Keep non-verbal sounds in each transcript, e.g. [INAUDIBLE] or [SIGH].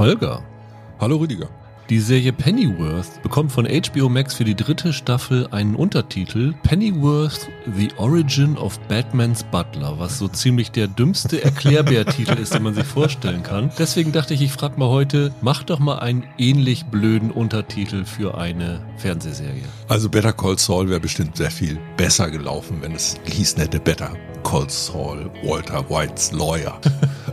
Holger. Hallo Rüdiger. Die Serie Pennyworth bekommt von HBO Max für die dritte Staffel einen Untertitel Pennyworth The Origin of Batman's Butler, was so ziemlich der dümmste Erklärbär-Titel ist, den man sich vorstellen kann. Deswegen dachte ich, ich frage mal heute, mach doch mal einen ähnlich blöden Untertitel für eine Fernsehserie. Also Better Call Saul wäre bestimmt sehr viel besser gelaufen, wenn es hieß nette Better Call Saul, Walter Whites Lawyer.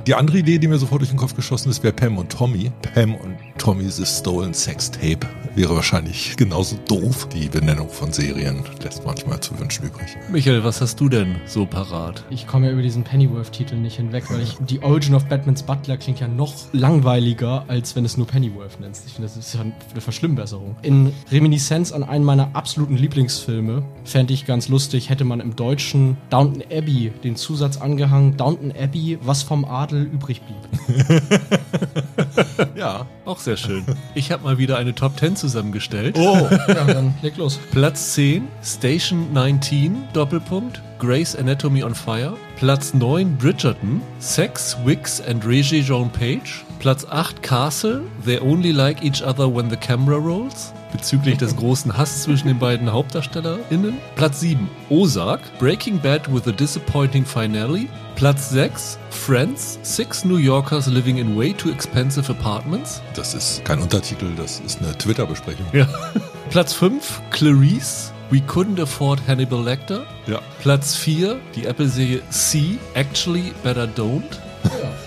Die andere Idee, die mir sofort durch den Kopf geschossen ist, wäre Pam und Tommy. Pam und Tommy's Stolen Sex Tape wäre wahrscheinlich genauso doof. Die Benennung von Serien lässt manchmal zu wünschen übrig. Michael, was hast du denn so parat? Ich komme ja über diesen Pennyworth-Titel nicht hinweg, weil ich die Origin of Batman's Butler klingt ja noch langweiliger, als wenn es nur Pennyworth nennst. Ich finde, das ist ja eine Verschlimmbesserung. In Reminiszenz an einen meiner absoluten Lieblingsfilme fände ich ganz lustig, hätte man im Deutschen Downton Abbey den Zusatz angehangen, Downton Abbey, was vom Adel übrig blieb. [LAUGHS] ja, auch sehr schön. Ich habe mal wieder eine Top 10 zusammengestellt. Oh, ja, dann leg los. Platz 10, Station 19, Doppelpunkt, Grace Anatomy on Fire. Platz 9, Bridgerton, Sex, Wicks and Reggie Jean Page. Platz 8, Castle, They Only Like Each Other When the Camera Rolls bezüglich des großen Hass zwischen den beiden HauptdarstellerInnen. Platz 7, Ozark, Breaking Bad with a Disappointing Finale. Platz 6, Friends, Six New Yorkers Living in Way Too Expensive Apartments. Das ist kein Untertitel, das ist eine Twitter-Besprechung. Ja. [LAUGHS] Platz 5, Clarice, We Couldn't Afford Hannibal Lecter. Ja. Platz 4, die Apple-Serie C, Actually Better Don't. Ja.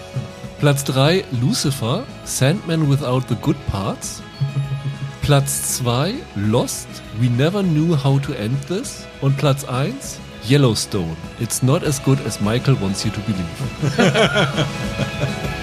Platz 3, Lucifer, Sandman Without the Good Parts. [LAUGHS] Platz 2, Lost, We Never Knew How to End This. Und Platz 1, Yellowstone, It's Not As Good As Michael Wants You to Believe. [LAUGHS]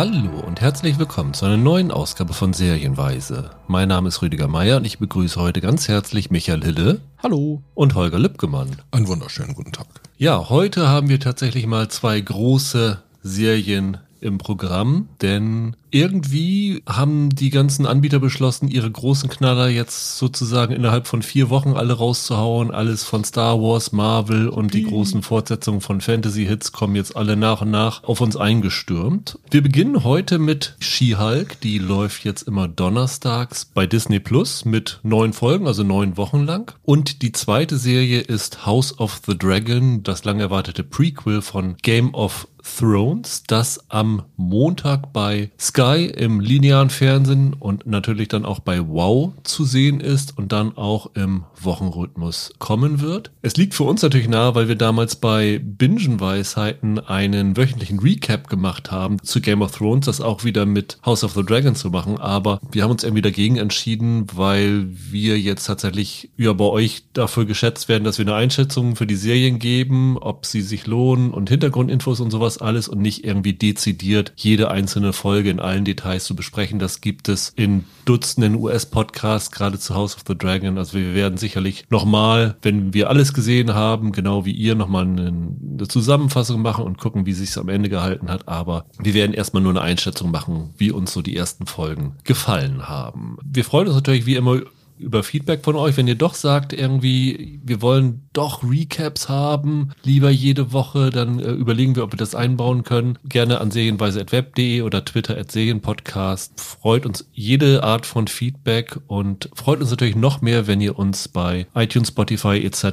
Hallo und herzlich willkommen zu einer neuen Ausgabe von Serienweise. Mein Name ist Rüdiger Meier und ich begrüße heute ganz herzlich Michael Hille. Hallo. Und Holger Lippgemann. Einen wunderschönen guten Tag. Ja, heute haben wir tatsächlich mal zwei große Serien im Programm, denn irgendwie haben die ganzen Anbieter beschlossen, ihre großen Knaller jetzt sozusagen innerhalb von vier Wochen alle rauszuhauen. Alles von Star Wars, Marvel und die großen Fortsetzungen von Fantasy-Hits kommen jetzt alle nach und nach auf uns eingestürmt. Wir beginnen heute mit She-Hulk. Die läuft jetzt immer donnerstags bei Disney Plus mit neun Folgen, also neun Wochen lang. Und die zweite Serie ist House of the Dragon, das lang erwartete Prequel von Game of Thrones, das am Montag bei Sky im linearen Fernsehen und natürlich dann auch bei Wow zu sehen ist und dann auch im Wochenrhythmus kommen wird. Es liegt für uns natürlich nahe, weil wir damals bei Bingenweisheiten einen wöchentlichen Recap gemacht haben zu Game of Thrones, das auch wieder mit House of the Dragon zu machen, aber wir haben uns irgendwie dagegen entschieden, weil wir jetzt tatsächlich ja bei euch dafür geschätzt werden, dass wir eine Einschätzung für die Serien geben, ob sie sich lohnen und Hintergrundinfos und sowas alles und nicht irgendwie dezidiert jede einzelne Folge in allen Details zu besprechen. Das gibt es in Dutzenden US-Podcasts, gerade zu House of the Dragon. Also wir werden sicherlich nochmal, wenn wir alles gesehen haben, genau wie ihr, nochmal eine Zusammenfassung machen und gucken, wie sich es am Ende gehalten hat. Aber wir werden erstmal nur eine Einschätzung machen, wie uns so die ersten Folgen gefallen haben. Wir freuen uns natürlich wie immer über Feedback von euch, wenn ihr doch sagt, irgendwie, wir wollen doch Recaps haben, lieber jede Woche, dann äh, überlegen wir, ob wir das einbauen können. Gerne an serienweise.web.de oder Twitter at Serienpodcast. Freut uns jede Art von Feedback und freut uns natürlich noch mehr, wenn ihr uns bei iTunes, Spotify etc.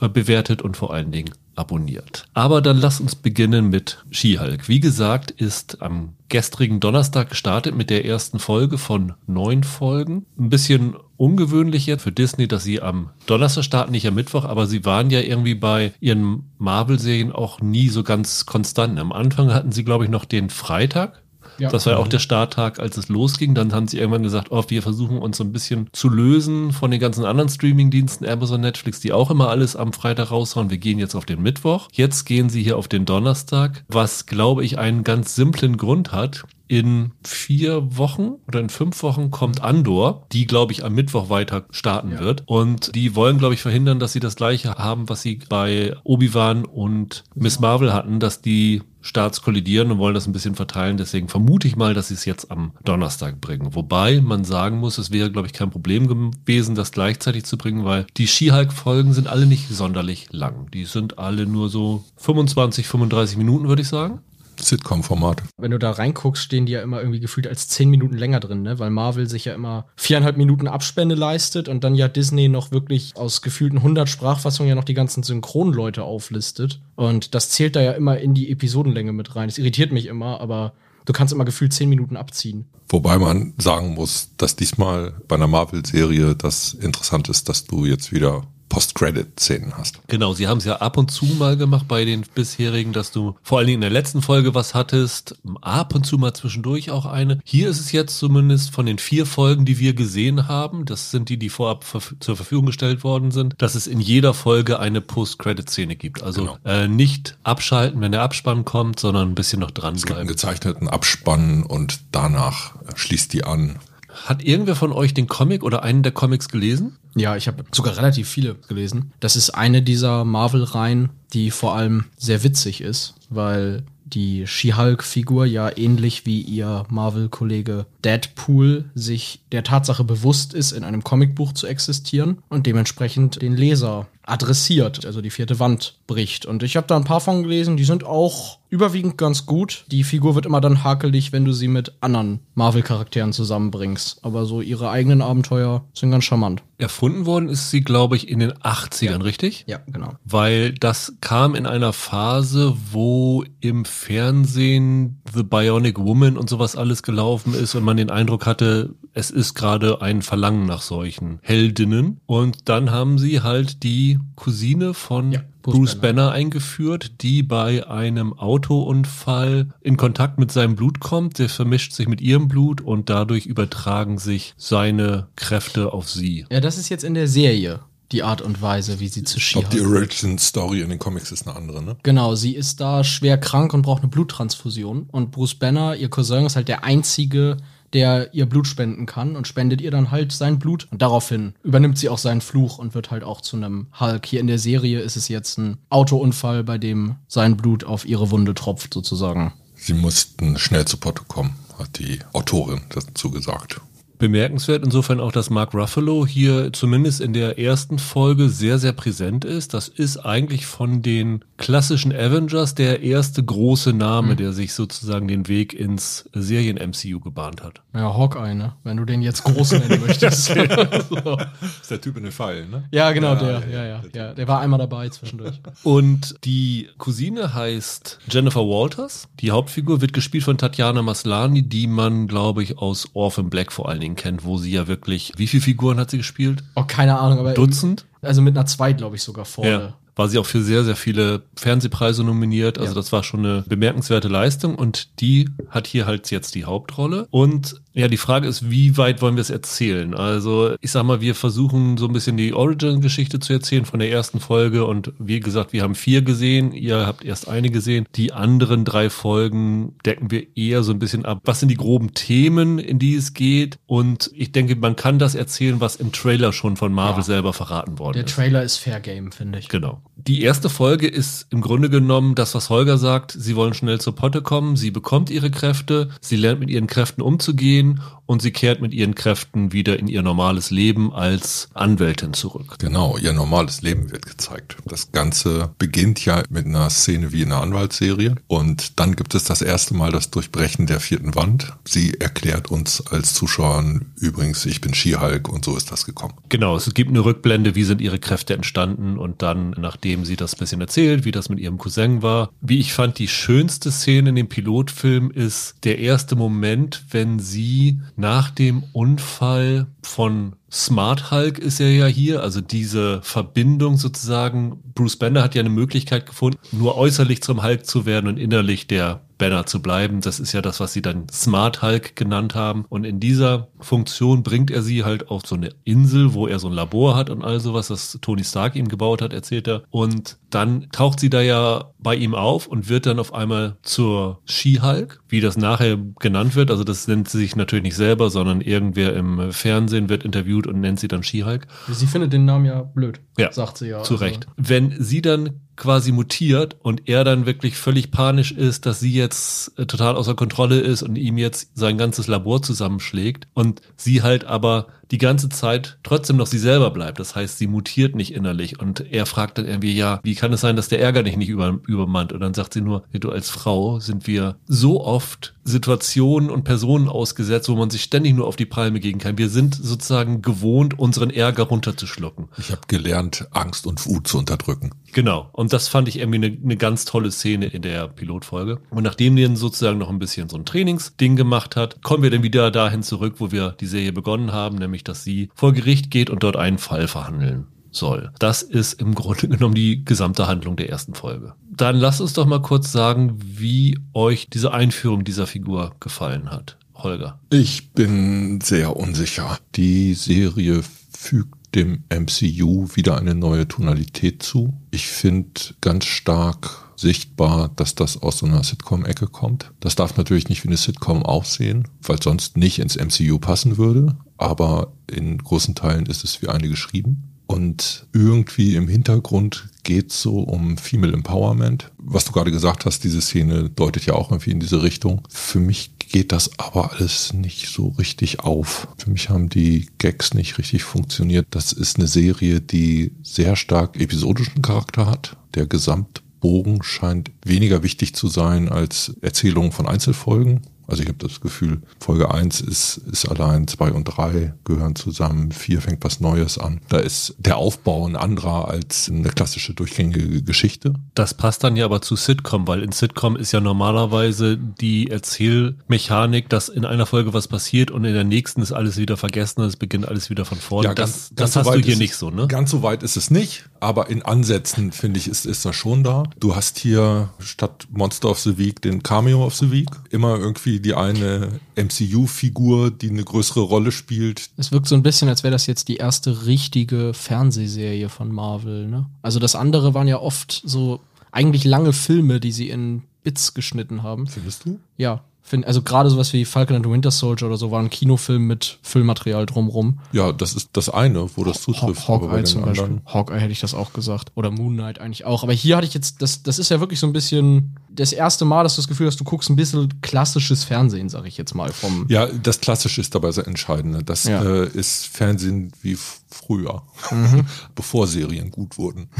Äh, bewertet und vor allen Dingen abonniert. Aber dann lasst uns beginnen mit Skihulk. Wie gesagt, ist am gestrigen Donnerstag gestartet mit der ersten Folge von neun Folgen. Ein bisschen ungewöhnlich jetzt für Disney, dass sie am Donnerstag starten, nicht am Mittwoch, aber sie waren ja irgendwie bei ihren Marvel-Serien auch nie so ganz konstant. Am Anfang hatten sie, glaube ich, noch den Freitag ja. Das war ja auch der Starttag, als es losging. Dann haben sie irgendwann gesagt, oh, wir versuchen uns so ein bisschen zu lösen von den ganzen anderen Streaming-Diensten, Amazon, Netflix, die auch immer alles am Freitag raushauen. Wir gehen jetzt auf den Mittwoch. Jetzt gehen sie hier auf den Donnerstag, was, glaube ich, einen ganz simplen Grund hat in vier Wochen oder in fünf Wochen kommt Andor, die, glaube ich, am Mittwoch weiter starten ja. wird. Und die wollen, glaube ich, verhindern, dass sie das gleiche haben, was sie bei Obi-Wan und Miss Marvel hatten, dass die Starts kollidieren und wollen das ein bisschen verteilen. Deswegen vermute ich mal, dass sie es jetzt am Donnerstag bringen. Wobei man sagen muss, es wäre, glaube ich, kein Problem gewesen, das gleichzeitig zu bringen, weil die Skihulk-Folgen sind alle nicht sonderlich lang. Die sind alle nur so 25, 35 Minuten, würde ich sagen. Sitcom-Format. Wenn du da reinguckst, stehen die ja immer irgendwie gefühlt als zehn Minuten länger drin, ne? Weil Marvel sich ja immer viereinhalb Minuten Abspende leistet und dann ja Disney noch wirklich aus gefühlten 100 Sprachfassungen ja noch die ganzen Synchronleute auflistet. Und das zählt da ja immer in die Episodenlänge mit rein. Das irritiert mich immer, aber du kannst immer gefühlt zehn Minuten abziehen. Wobei man sagen muss, dass diesmal bei einer Marvel-Serie das interessant ist, dass du jetzt wieder Post-Credit-Szenen hast. Genau, sie haben es ja ab und zu mal gemacht bei den bisherigen, dass du vor allen Dingen in der letzten Folge was hattest, ab und zu mal zwischendurch auch eine. Hier ist es jetzt zumindest von den vier Folgen, die wir gesehen haben, das sind die, die vorab verf zur Verfügung gestellt worden sind, dass es in jeder Folge eine Post-Credit-Szene gibt. Also genau. äh, nicht abschalten, wenn der Abspann kommt, sondern ein bisschen noch dranbleiben. Es gibt einen gezeichneten Abspann und danach schließt die an. Hat irgendwer von euch den Comic oder einen der Comics gelesen? Ja, ich habe sogar relativ viele gelesen. Das ist eine dieser Marvel-Reihen, die vor allem sehr witzig ist, weil die She-Hulk-Figur ja ähnlich wie ihr Marvel-Kollege Deadpool sich der Tatsache bewusst ist, in einem Comicbuch zu existieren und dementsprechend den Leser adressiert, also die vierte Wand bricht. Und ich habe da ein paar von gelesen, die sind auch überwiegend ganz gut. Die Figur wird immer dann hakelig, wenn du sie mit anderen Marvel-Charakteren zusammenbringst. Aber so ihre eigenen Abenteuer sind ganz charmant. Erfunden worden ist sie, glaube ich, in den 80ern, ja. richtig? Ja, genau. Weil das kam in einer Phase, wo im Fernsehen The Bionic Woman und sowas alles gelaufen ist und man den Eindruck hatte, es ist gerade ein Verlangen nach solchen Heldinnen. Und dann haben sie halt die Cousine von ja. Bruce, Bruce Banner. Banner. eingeführt, die bei einem Autounfall in Kontakt mit seinem Blut kommt. Der vermischt sich mit ihrem Blut und dadurch übertragen sich seine Kräfte auf sie. Ja, das ist jetzt in der Serie die Art und Weise, wie sie zu glaube, die Origin Story in den Comics ist eine andere, ne? Genau, sie ist da schwer krank und braucht eine Bluttransfusion. Und Bruce Banner, ihr Cousin, ist halt der einzige der ihr Blut spenden kann und spendet ihr dann halt sein Blut. Und daraufhin übernimmt sie auch seinen Fluch und wird halt auch zu einem Hulk. Hier in der Serie ist es jetzt ein Autounfall, bei dem sein Blut auf ihre Wunde tropft, sozusagen. Sie mussten schnell zu Potte kommen, hat die Autorin dazu gesagt. Bemerkenswert insofern auch, dass Mark Ruffalo hier zumindest in der ersten Folge sehr, sehr präsent ist. Das ist eigentlich von den klassischen Avengers der erste große Name, mhm. der sich sozusagen den Weg ins Serien-MCU gebahnt hat. Ja, Hawkeye, ne? Wenn du den jetzt groß nennen [LAUGHS] möchtest. so. ist der Typ in den Fallen, ne? Ja, genau, ja, der, ja, ja, ja. Der war einmal dabei zwischendurch. Und die Cousine heißt Jennifer Walters. Die Hauptfigur wird gespielt von Tatjana Maslani, die man, glaube ich, aus Orphan Black vor allen Dingen kennt, wo sie ja wirklich, wie viele Figuren hat sie gespielt? Oh, keine Ahnung, aber. Dutzend? Also mit einer zwei, glaube ich, sogar vorne. Ja war sie auch für sehr, sehr viele Fernsehpreise nominiert. Also ja. das war schon eine bemerkenswerte Leistung und die hat hier halt jetzt die Hauptrolle. Und ja, die Frage ist, wie weit wollen wir es erzählen? Also ich sag mal, wir versuchen so ein bisschen die Origin-Geschichte zu erzählen von der ersten Folge und wie gesagt, wir haben vier gesehen, ihr habt erst eine gesehen. Die anderen drei Folgen decken wir eher so ein bisschen ab. Was sind die groben Themen, in die es geht? Und ich denke, man kann das erzählen, was im Trailer schon von Marvel ja. selber verraten worden der ist. Der Trailer ist Fair Game, finde ich. Genau. Die erste Folge ist im Grunde genommen das, was Holger sagt. Sie wollen schnell zur Potte kommen. Sie bekommt ihre Kräfte. Sie lernt mit ihren Kräften umzugehen hin und sie kehrt mit ihren Kräften wieder in ihr normales Leben als Anwältin zurück. Genau, ihr normales Leben wird gezeigt. Das Ganze beginnt ja mit einer Szene wie in einer Anwaltsserie und dann gibt es das erste Mal das Durchbrechen der vierten Wand. Sie erklärt uns als Zuschauern übrigens, ich bin Skihulk und so ist das gekommen. Genau, es gibt eine Rückblende, wie sind ihre Kräfte entstanden und dann, nachdem sie das bisschen erzählt, wie das mit ihrem Cousin war. Wie ich fand, die schönste Szene in dem Pilotfilm ist der erste Moment, wenn sie nach dem Unfall von Smart Hulk ist er ja hier, also diese Verbindung sozusagen. Bruce Banner hat ja eine Möglichkeit gefunden, nur äußerlich zum Hulk zu werden und innerlich der Banner zu bleiben. Das ist ja das, was sie dann Smart Hulk genannt haben. Und in dieser Funktion bringt er sie halt auf so eine Insel, wo er so ein Labor hat und all sowas, das Tony Stark ihm gebaut hat, erzählt er. Und dann taucht sie da ja bei ihm auf und wird dann auf einmal zur She-Hulk, wie das nachher genannt wird. Also das nennt sie sich natürlich nicht selber, sondern irgendwer im Fernsehen wird interviewt und nennt sie dann She-Hulk. Sie findet den Namen ja blöd, ja, sagt sie ja. Zu also. Recht. Wenn sie dann quasi mutiert und er dann wirklich völlig panisch ist, dass sie jetzt äh, total außer Kontrolle ist und ihm jetzt sein ganzes Labor zusammenschlägt und sie halt aber die ganze Zeit trotzdem noch sie selber bleibt. Das heißt, sie mutiert nicht innerlich und er fragt dann irgendwie, ja, wie kann es sein, dass der Ärger dich nicht über, übermannt. Und dann sagt sie nur, du als Frau sind wir so oft Situationen und Personen ausgesetzt, wo man sich ständig nur auf die Palme gehen kann. Wir sind sozusagen gewohnt, unseren Ärger runterzuschlucken. Ich habe gelernt, Angst und Wut zu unterdrücken. Genau. Und das fand ich irgendwie eine, eine ganz tolle Szene in der Pilotfolge. Und nachdem die sozusagen noch ein bisschen so ein Trainingsding gemacht hat, kommen wir dann wieder dahin zurück, wo wir die Serie begonnen haben, nämlich dass sie vor Gericht geht und dort einen Fall verhandeln soll. Das ist im Grunde [LAUGHS] genommen die gesamte Handlung der ersten Folge. Dann lasst uns doch mal kurz sagen, wie euch diese Einführung dieser Figur gefallen hat. Holger. Ich bin sehr unsicher. Die Serie fügt dem MCU wieder eine neue Tonalität zu. Ich finde ganz stark sichtbar, dass das aus so einer Sitcom-Ecke kommt. Das darf natürlich nicht wie eine Sitcom aussehen, weil sonst nicht ins MCU passen würde. Aber in großen Teilen ist es wie eine geschrieben. Und irgendwie im Hintergrund geht es so um Female Empowerment. Was du gerade gesagt hast, diese Szene deutet ja auch irgendwie in diese Richtung. Für mich geht das aber alles nicht so richtig auf. Für mich haben die Gags nicht richtig funktioniert. Das ist eine Serie, die sehr stark episodischen Charakter hat. Der Gesamtbogen scheint weniger wichtig zu sein als Erzählungen von Einzelfolgen. Also ich habe das Gefühl, Folge 1 ist, ist allein, 2 und 3 gehören zusammen, 4 fängt was Neues an. Da ist der Aufbau ein anderer als eine klassische durchgängige Geschichte. Das passt dann ja aber zu Sitcom, weil in Sitcom ist ja normalerweise die Erzählmechanik, dass in einer Folge was passiert und in der nächsten ist alles wieder vergessen und es beginnt alles wieder von vorne. Ja, ganz, das, das ganz hast so du hier nicht so, ne? Ganz so weit ist es nicht, aber in Ansätzen, finde ich, ist, ist das schon da. Du hast hier statt Monster of the Week den Cameo of the Week. Immer irgendwie die eine MCU-Figur, die eine größere Rolle spielt. Es wirkt so ein bisschen, als wäre das jetzt die erste richtige Fernsehserie von Marvel. Ne? Also das andere waren ja oft so eigentlich lange Filme, die sie in Bits geschnitten haben. Findest du? Ja. Find, also gerade sowas wie Falcon and the Winter Soldier oder so war ein Kinofilm mit Füllmaterial drumrum. Ja, das ist das eine, wo das zutrifft. Haw Hawkeye zum Beispiel. Hawkeye hätte ich das auch gesagt. Oder Moon Knight eigentlich auch. Aber hier hatte ich jetzt, das, das ist ja wirklich so ein bisschen das erste Mal, dass du das Gefühl hast, du guckst ein bisschen klassisches Fernsehen, sag ich jetzt mal. Vom ja, das Klassische ist dabei sehr entscheidend. Das ja. äh, ist Fernsehen wie früher, mhm. [LAUGHS] bevor Serien gut wurden.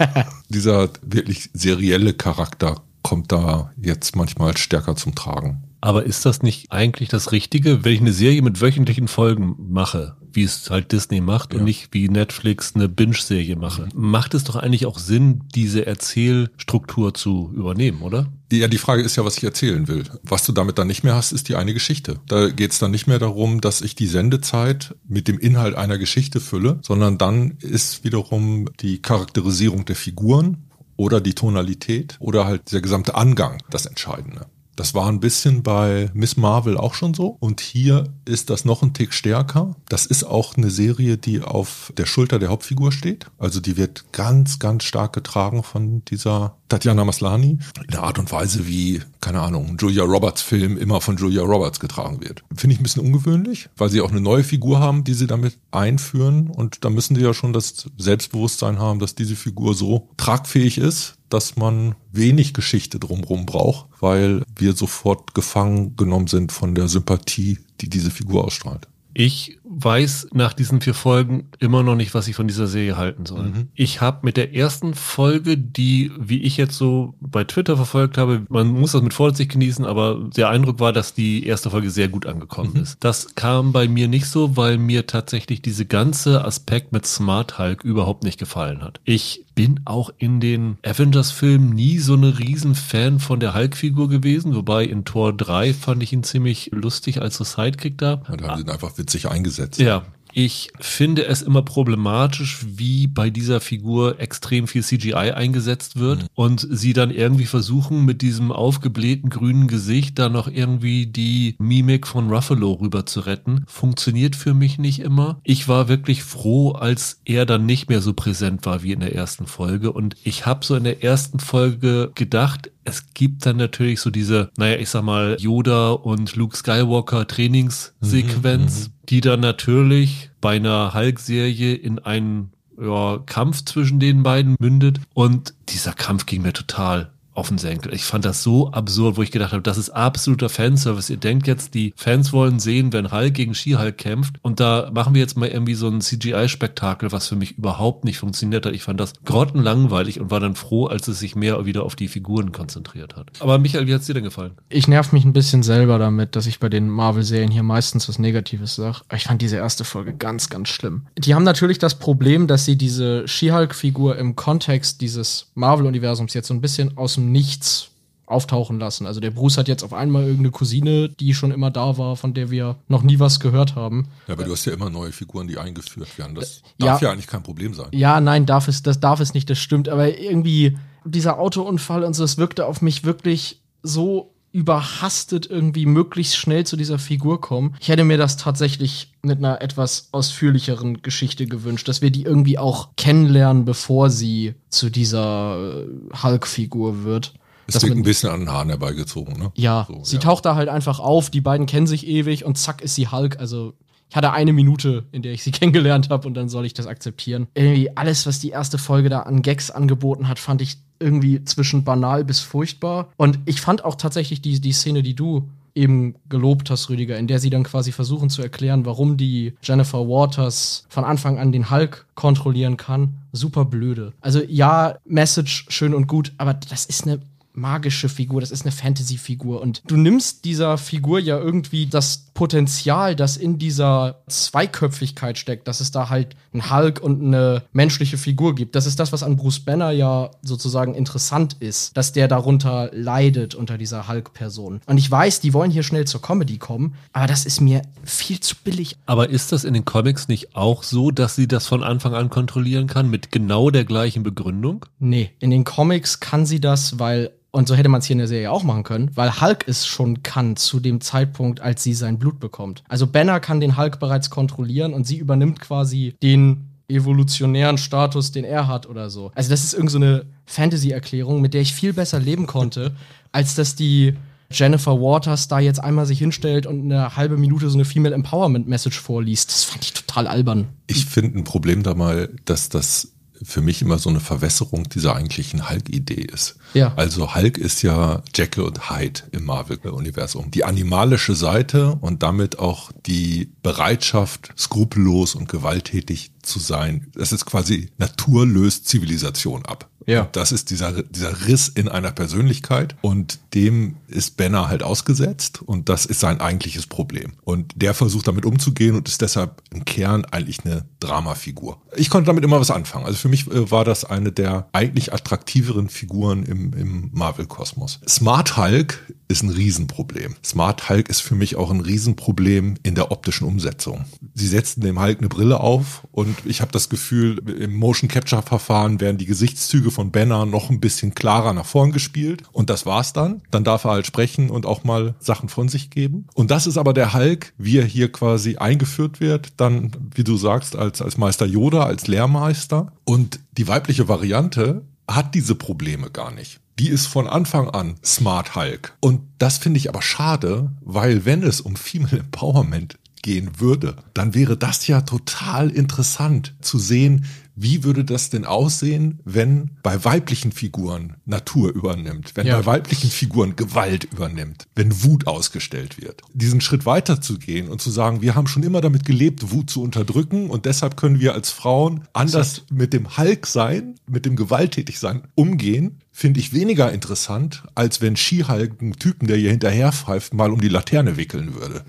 [LAUGHS] Dieser wirklich serielle Charakter kommt da jetzt manchmal stärker zum Tragen. Aber ist das nicht eigentlich das Richtige, wenn ich eine Serie mit wöchentlichen Folgen mache, wie es halt Disney macht ja. und nicht wie Netflix eine Binge-Serie mache? Macht es doch eigentlich auch Sinn, diese Erzählstruktur zu übernehmen, oder? Ja, die Frage ist ja, was ich erzählen will. Was du damit dann nicht mehr hast, ist die eine Geschichte. Da geht es dann nicht mehr darum, dass ich die Sendezeit mit dem Inhalt einer Geschichte fülle, sondern dann ist wiederum die Charakterisierung der Figuren oder die Tonalität oder halt der gesamte Angang das Entscheidende. Das war ein bisschen bei Miss Marvel auch schon so. Und hier ist das noch ein Tick stärker. Das ist auch eine Serie, die auf der Schulter der Hauptfigur steht. Also die wird ganz, ganz stark getragen von dieser Tatjana Maslani. In der Art und Weise, wie, keine Ahnung, Julia Roberts Film immer von Julia Roberts getragen wird. Finde ich ein bisschen ungewöhnlich, weil sie auch eine neue Figur haben, die sie damit einführen. Und da müssen sie ja schon das Selbstbewusstsein haben, dass diese Figur so tragfähig ist, dass man wenig Geschichte drumherum braucht, weil wir sofort gefangen genommen sind von der Sympathie, die diese Figur ausstrahlt. Ich weiß nach diesen vier Folgen immer noch nicht, was ich von dieser Serie halten soll. Mhm. Ich habe mit der ersten Folge, die, wie ich jetzt so bei Twitter verfolgt habe, man muss das mit Vorsicht genießen, aber der Eindruck war, dass die erste Folge sehr gut angekommen mhm. ist. Das kam bei mir nicht so, weil mir tatsächlich diese ganze Aspekt mit Smart Hulk überhaupt nicht gefallen hat. Ich bin auch in den Avengers-Filmen nie so eine riesen Fan von der Hulk-Figur gewesen, wobei in Tor 3 fand ich ihn ziemlich lustig als so Sidekick da. Ja, da haben sie ihn einfach witzig eingesetzt. Ja, ich finde es immer problematisch, wie bei dieser Figur extrem viel CGI eingesetzt wird mhm. und sie dann irgendwie versuchen, mit diesem aufgeblähten grünen Gesicht da noch irgendwie die Mimik von Ruffalo rüber zu retten. Funktioniert für mich nicht immer. Ich war wirklich froh, als er dann nicht mehr so präsent war wie in der ersten Folge und ich habe so in der ersten Folge gedacht, es gibt dann natürlich so diese, naja, ich sag mal, Yoda und Luke Skywalker Trainingssequenz, mhm, mhm, die dann natürlich bei einer Hulk-Serie in einen ja, Kampf zwischen den beiden mündet. Und dieser Kampf ging mir total auf den Senkel. Ich fand das so absurd, wo ich gedacht habe, das ist absoluter Fanservice. Ihr denkt jetzt, die Fans wollen sehen, wenn Hulk gegen She-Hulk kämpft und da machen wir jetzt mal irgendwie so ein CGI-Spektakel, was für mich überhaupt nicht funktioniert hat. Ich fand das grottenlangweilig und war dann froh, als es sich mehr wieder auf die Figuren konzentriert hat. Aber Michael, wie hat's dir denn gefallen? Ich nerv mich ein bisschen selber damit, dass ich bei den Marvel-Serien hier meistens was Negatives sage. Ich fand diese erste Folge ganz, ganz schlimm. Die haben natürlich das Problem, dass sie diese She-Hulk-Figur im Kontext dieses Marvel-Universums jetzt so ein bisschen aus dem Nichts auftauchen lassen. Also der Bruce hat jetzt auf einmal irgendeine Cousine, die schon immer da war, von der wir noch nie was gehört haben. Ja, aber du hast ja immer neue Figuren, die eingeführt werden. Das ja, darf ja eigentlich kein Problem sein. Ja, nein, darf es, das darf es nicht, das stimmt. Aber irgendwie dieser Autounfall und so, das wirkte auf mich wirklich so überhastet irgendwie möglichst schnell zu dieser Figur kommen. Ich hätte mir das tatsächlich mit einer etwas ausführlicheren Geschichte gewünscht, dass wir die irgendwie auch kennenlernen, bevor sie zu dieser äh, Hulk-Figur wird. Es wird ein bisschen an den Haaren herbeigezogen, ne? Ja, so, sie ja. taucht da halt einfach auf, die beiden kennen sich ewig und zack ist sie Hulk. Also hatte eine Minute, in der ich sie [LAUGHS] kennengelernt habe und dann soll ich das akzeptieren. Irgendwie alles, was die erste Folge da an Gags angeboten hat, fand ich irgendwie zwischen banal bis furchtbar. Und ich fand auch tatsächlich die, die Szene, die du eben gelobt hast, Rüdiger, in der sie dann quasi versuchen zu erklären, warum die Jennifer Waters von Anfang an den Hulk kontrollieren kann. Super blöde. Also ja, Message schön und gut, aber das ist eine magische Figur, das ist eine Fantasy-Figur. Und du nimmst dieser Figur ja irgendwie das Potenzial, das in dieser Zweiköpfigkeit steckt, dass es da halt einen Hulk und eine menschliche Figur gibt. Das ist das, was an Bruce Banner ja sozusagen interessant ist, dass der darunter leidet unter dieser Hulk-Person. Und ich weiß, die wollen hier schnell zur Comedy kommen, aber das ist mir viel zu billig. Aber ist das in den Comics nicht auch so, dass sie das von Anfang an kontrollieren kann, mit genau der gleichen Begründung? Nee, in den Comics kann sie das, weil und so hätte man es hier in der Serie auch machen können, weil Hulk es schon kann zu dem Zeitpunkt, als sie sein Blut bekommt. Also Banner kann den Hulk bereits kontrollieren und sie übernimmt quasi den evolutionären Status, den er hat oder so. Also das ist irgendeine so Fantasy-Erklärung, mit der ich viel besser leben konnte, als dass die Jennifer Waters da jetzt einmal sich hinstellt und eine halbe Minute so eine Female Empowerment Message vorliest. Das fand ich total albern. Ich finde ein Problem da mal, dass das für mich immer so eine Verwässerung dieser eigentlichen Hulk-Idee ist. Ja. Also Hulk ist ja Jekyll und Hyde im Marvel-Universum. Die animalische Seite und damit auch die Bereitschaft, skrupellos und gewalttätig zu sein. Das ist quasi Natur löst Zivilisation ab. Ja. Das ist dieser, dieser Riss in einer Persönlichkeit und dem ist Banner halt ausgesetzt und das ist sein eigentliches Problem. Und der versucht damit umzugehen und ist deshalb im Kern eigentlich eine Dramafigur. Ich konnte damit immer was anfangen. Also für mich äh, war das eine der eigentlich attraktiveren Figuren im, im Marvel-Kosmos. Smart Hulk ist ein Riesenproblem. Smart Hulk ist für mich auch ein Riesenproblem in der optischen Umsetzung. Sie setzten dem Hulk eine Brille auf und ich habe das Gefühl, im Motion Capture Verfahren werden die Gesichtszüge von Banner noch ein bisschen klarer nach vorn gespielt. Und das war's dann. Dann darf er halt sprechen und auch mal Sachen von sich geben. Und das ist aber der Hulk, wie er hier quasi eingeführt wird, dann, wie du sagst, als, als Meister Yoda, als Lehrmeister. Und die weibliche Variante hat diese Probleme gar nicht. Die ist von Anfang an Smart Hulk. Und das finde ich aber schade, weil wenn es um Female Empowerment gehen würde, dann wäre das ja total interessant zu sehen, wie würde das denn aussehen, wenn bei weiblichen Figuren Natur übernimmt, wenn ja. bei weiblichen Figuren Gewalt übernimmt, wenn Wut ausgestellt wird? Diesen Schritt weiter zu gehen und zu sagen, wir haben schon immer damit gelebt, Wut zu unterdrücken und deshalb können wir als Frauen anders mit dem Hulk sein, mit dem Gewalttätigsein umgehen, finde ich weniger interessant, als wenn Skihulk einen Typen, der hier hinterher pfeift, mal um die Laterne wickeln würde.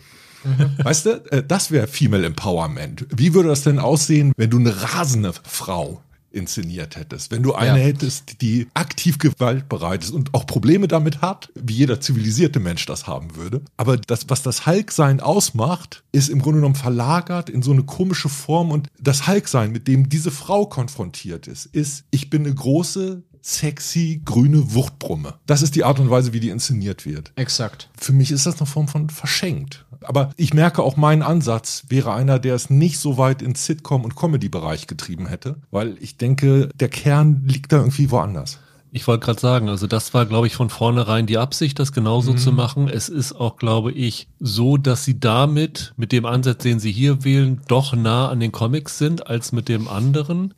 Mhm. Weißt du, äh, das wäre Female Empowerment. Wie würde das denn aussehen, wenn du eine rasende Frau inszeniert hättest. Wenn du eine ja. hättest, die aktiv gewaltbereit ist und auch Probleme damit hat, wie jeder zivilisierte Mensch das haben würde. Aber das, was das Hulk-Sein ausmacht, ist im Grunde genommen verlagert in so eine komische Form. Und das Hulk-Sein, mit dem diese Frau konfrontiert ist, ist, ich bin eine große, sexy grüne Wuchtbrumme. Das ist die Art und Weise, wie die inszeniert wird. Exakt. Für mich ist das eine Form von verschenkt. Aber ich merke auch, mein Ansatz wäre einer, der es nicht so weit ins Sitcom- und Comedy-Bereich getrieben hätte, weil ich denke, der Kern liegt da irgendwie woanders. Ich wollte gerade sagen, also das war, glaube ich, von vornherein die Absicht, das genauso mhm. zu machen. Es ist auch, glaube ich, so, dass sie damit, mit dem Ansatz, den sie hier wählen, doch nah an den Comics sind als mit dem anderen.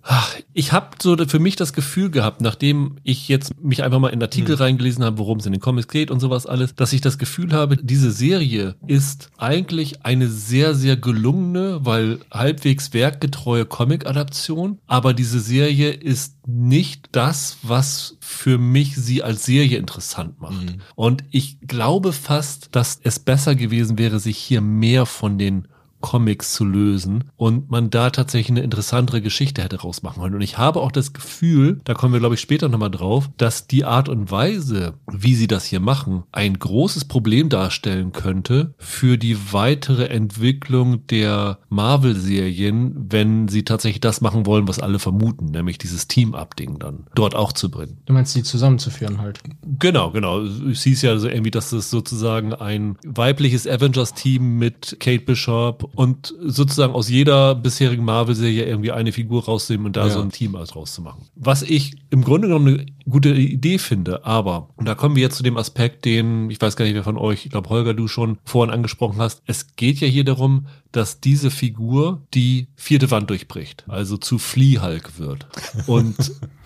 Ich habe so für mich das Gefühl gehabt, nachdem ich jetzt mich einfach mal in Artikel mhm. reingelesen habe, worum es in den Comics geht und sowas alles, dass ich das Gefühl habe, diese Serie ist eigentlich eine sehr, sehr gelungene, weil halbwegs werkgetreue Comic-Adaption, aber diese Serie ist nicht das, was für mich sie als Serie interessant macht. Mhm. Und ich glaube fast, dass es besser gewesen wäre, sich hier mehr von den Comics zu lösen und man da tatsächlich eine interessantere Geschichte hätte rausmachen können. Und ich habe auch das Gefühl, da kommen wir glaube ich später nochmal drauf, dass die Art und Weise, wie sie das hier machen, ein großes Problem darstellen könnte für die weitere Entwicklung der Marvel-Serien, wenn sie tatsächlich das machen wollen, was alle vermuten, nämlich dieses Team-Up-Ding dann dort auch zu bringen. Du meinst, die zusammenzuführen halt? Genau, genau. Es hieß ja so irgendwie, dass es sozusagen ein weibliches Avengers-Team mit Kate Bishop und sozusagen aus jeder bisherigen Marvel-Serie irgendwie eine Figur rausnehmen und da ja. so ein Team als rauszumachen. Was ich im Grunde genommen eine gute Idee finde, aber, und da kommen wir jetzt zu dem Aspekt, den, ich weiß gar nicht, wer von euch, ich glaube, Holger, du schon vorhin angesprochen hast. Es geht ja hier darum, dass diese Figur die vierte Wand durchbricht, also zu Flea Hulk wird. Und [LAUGHS]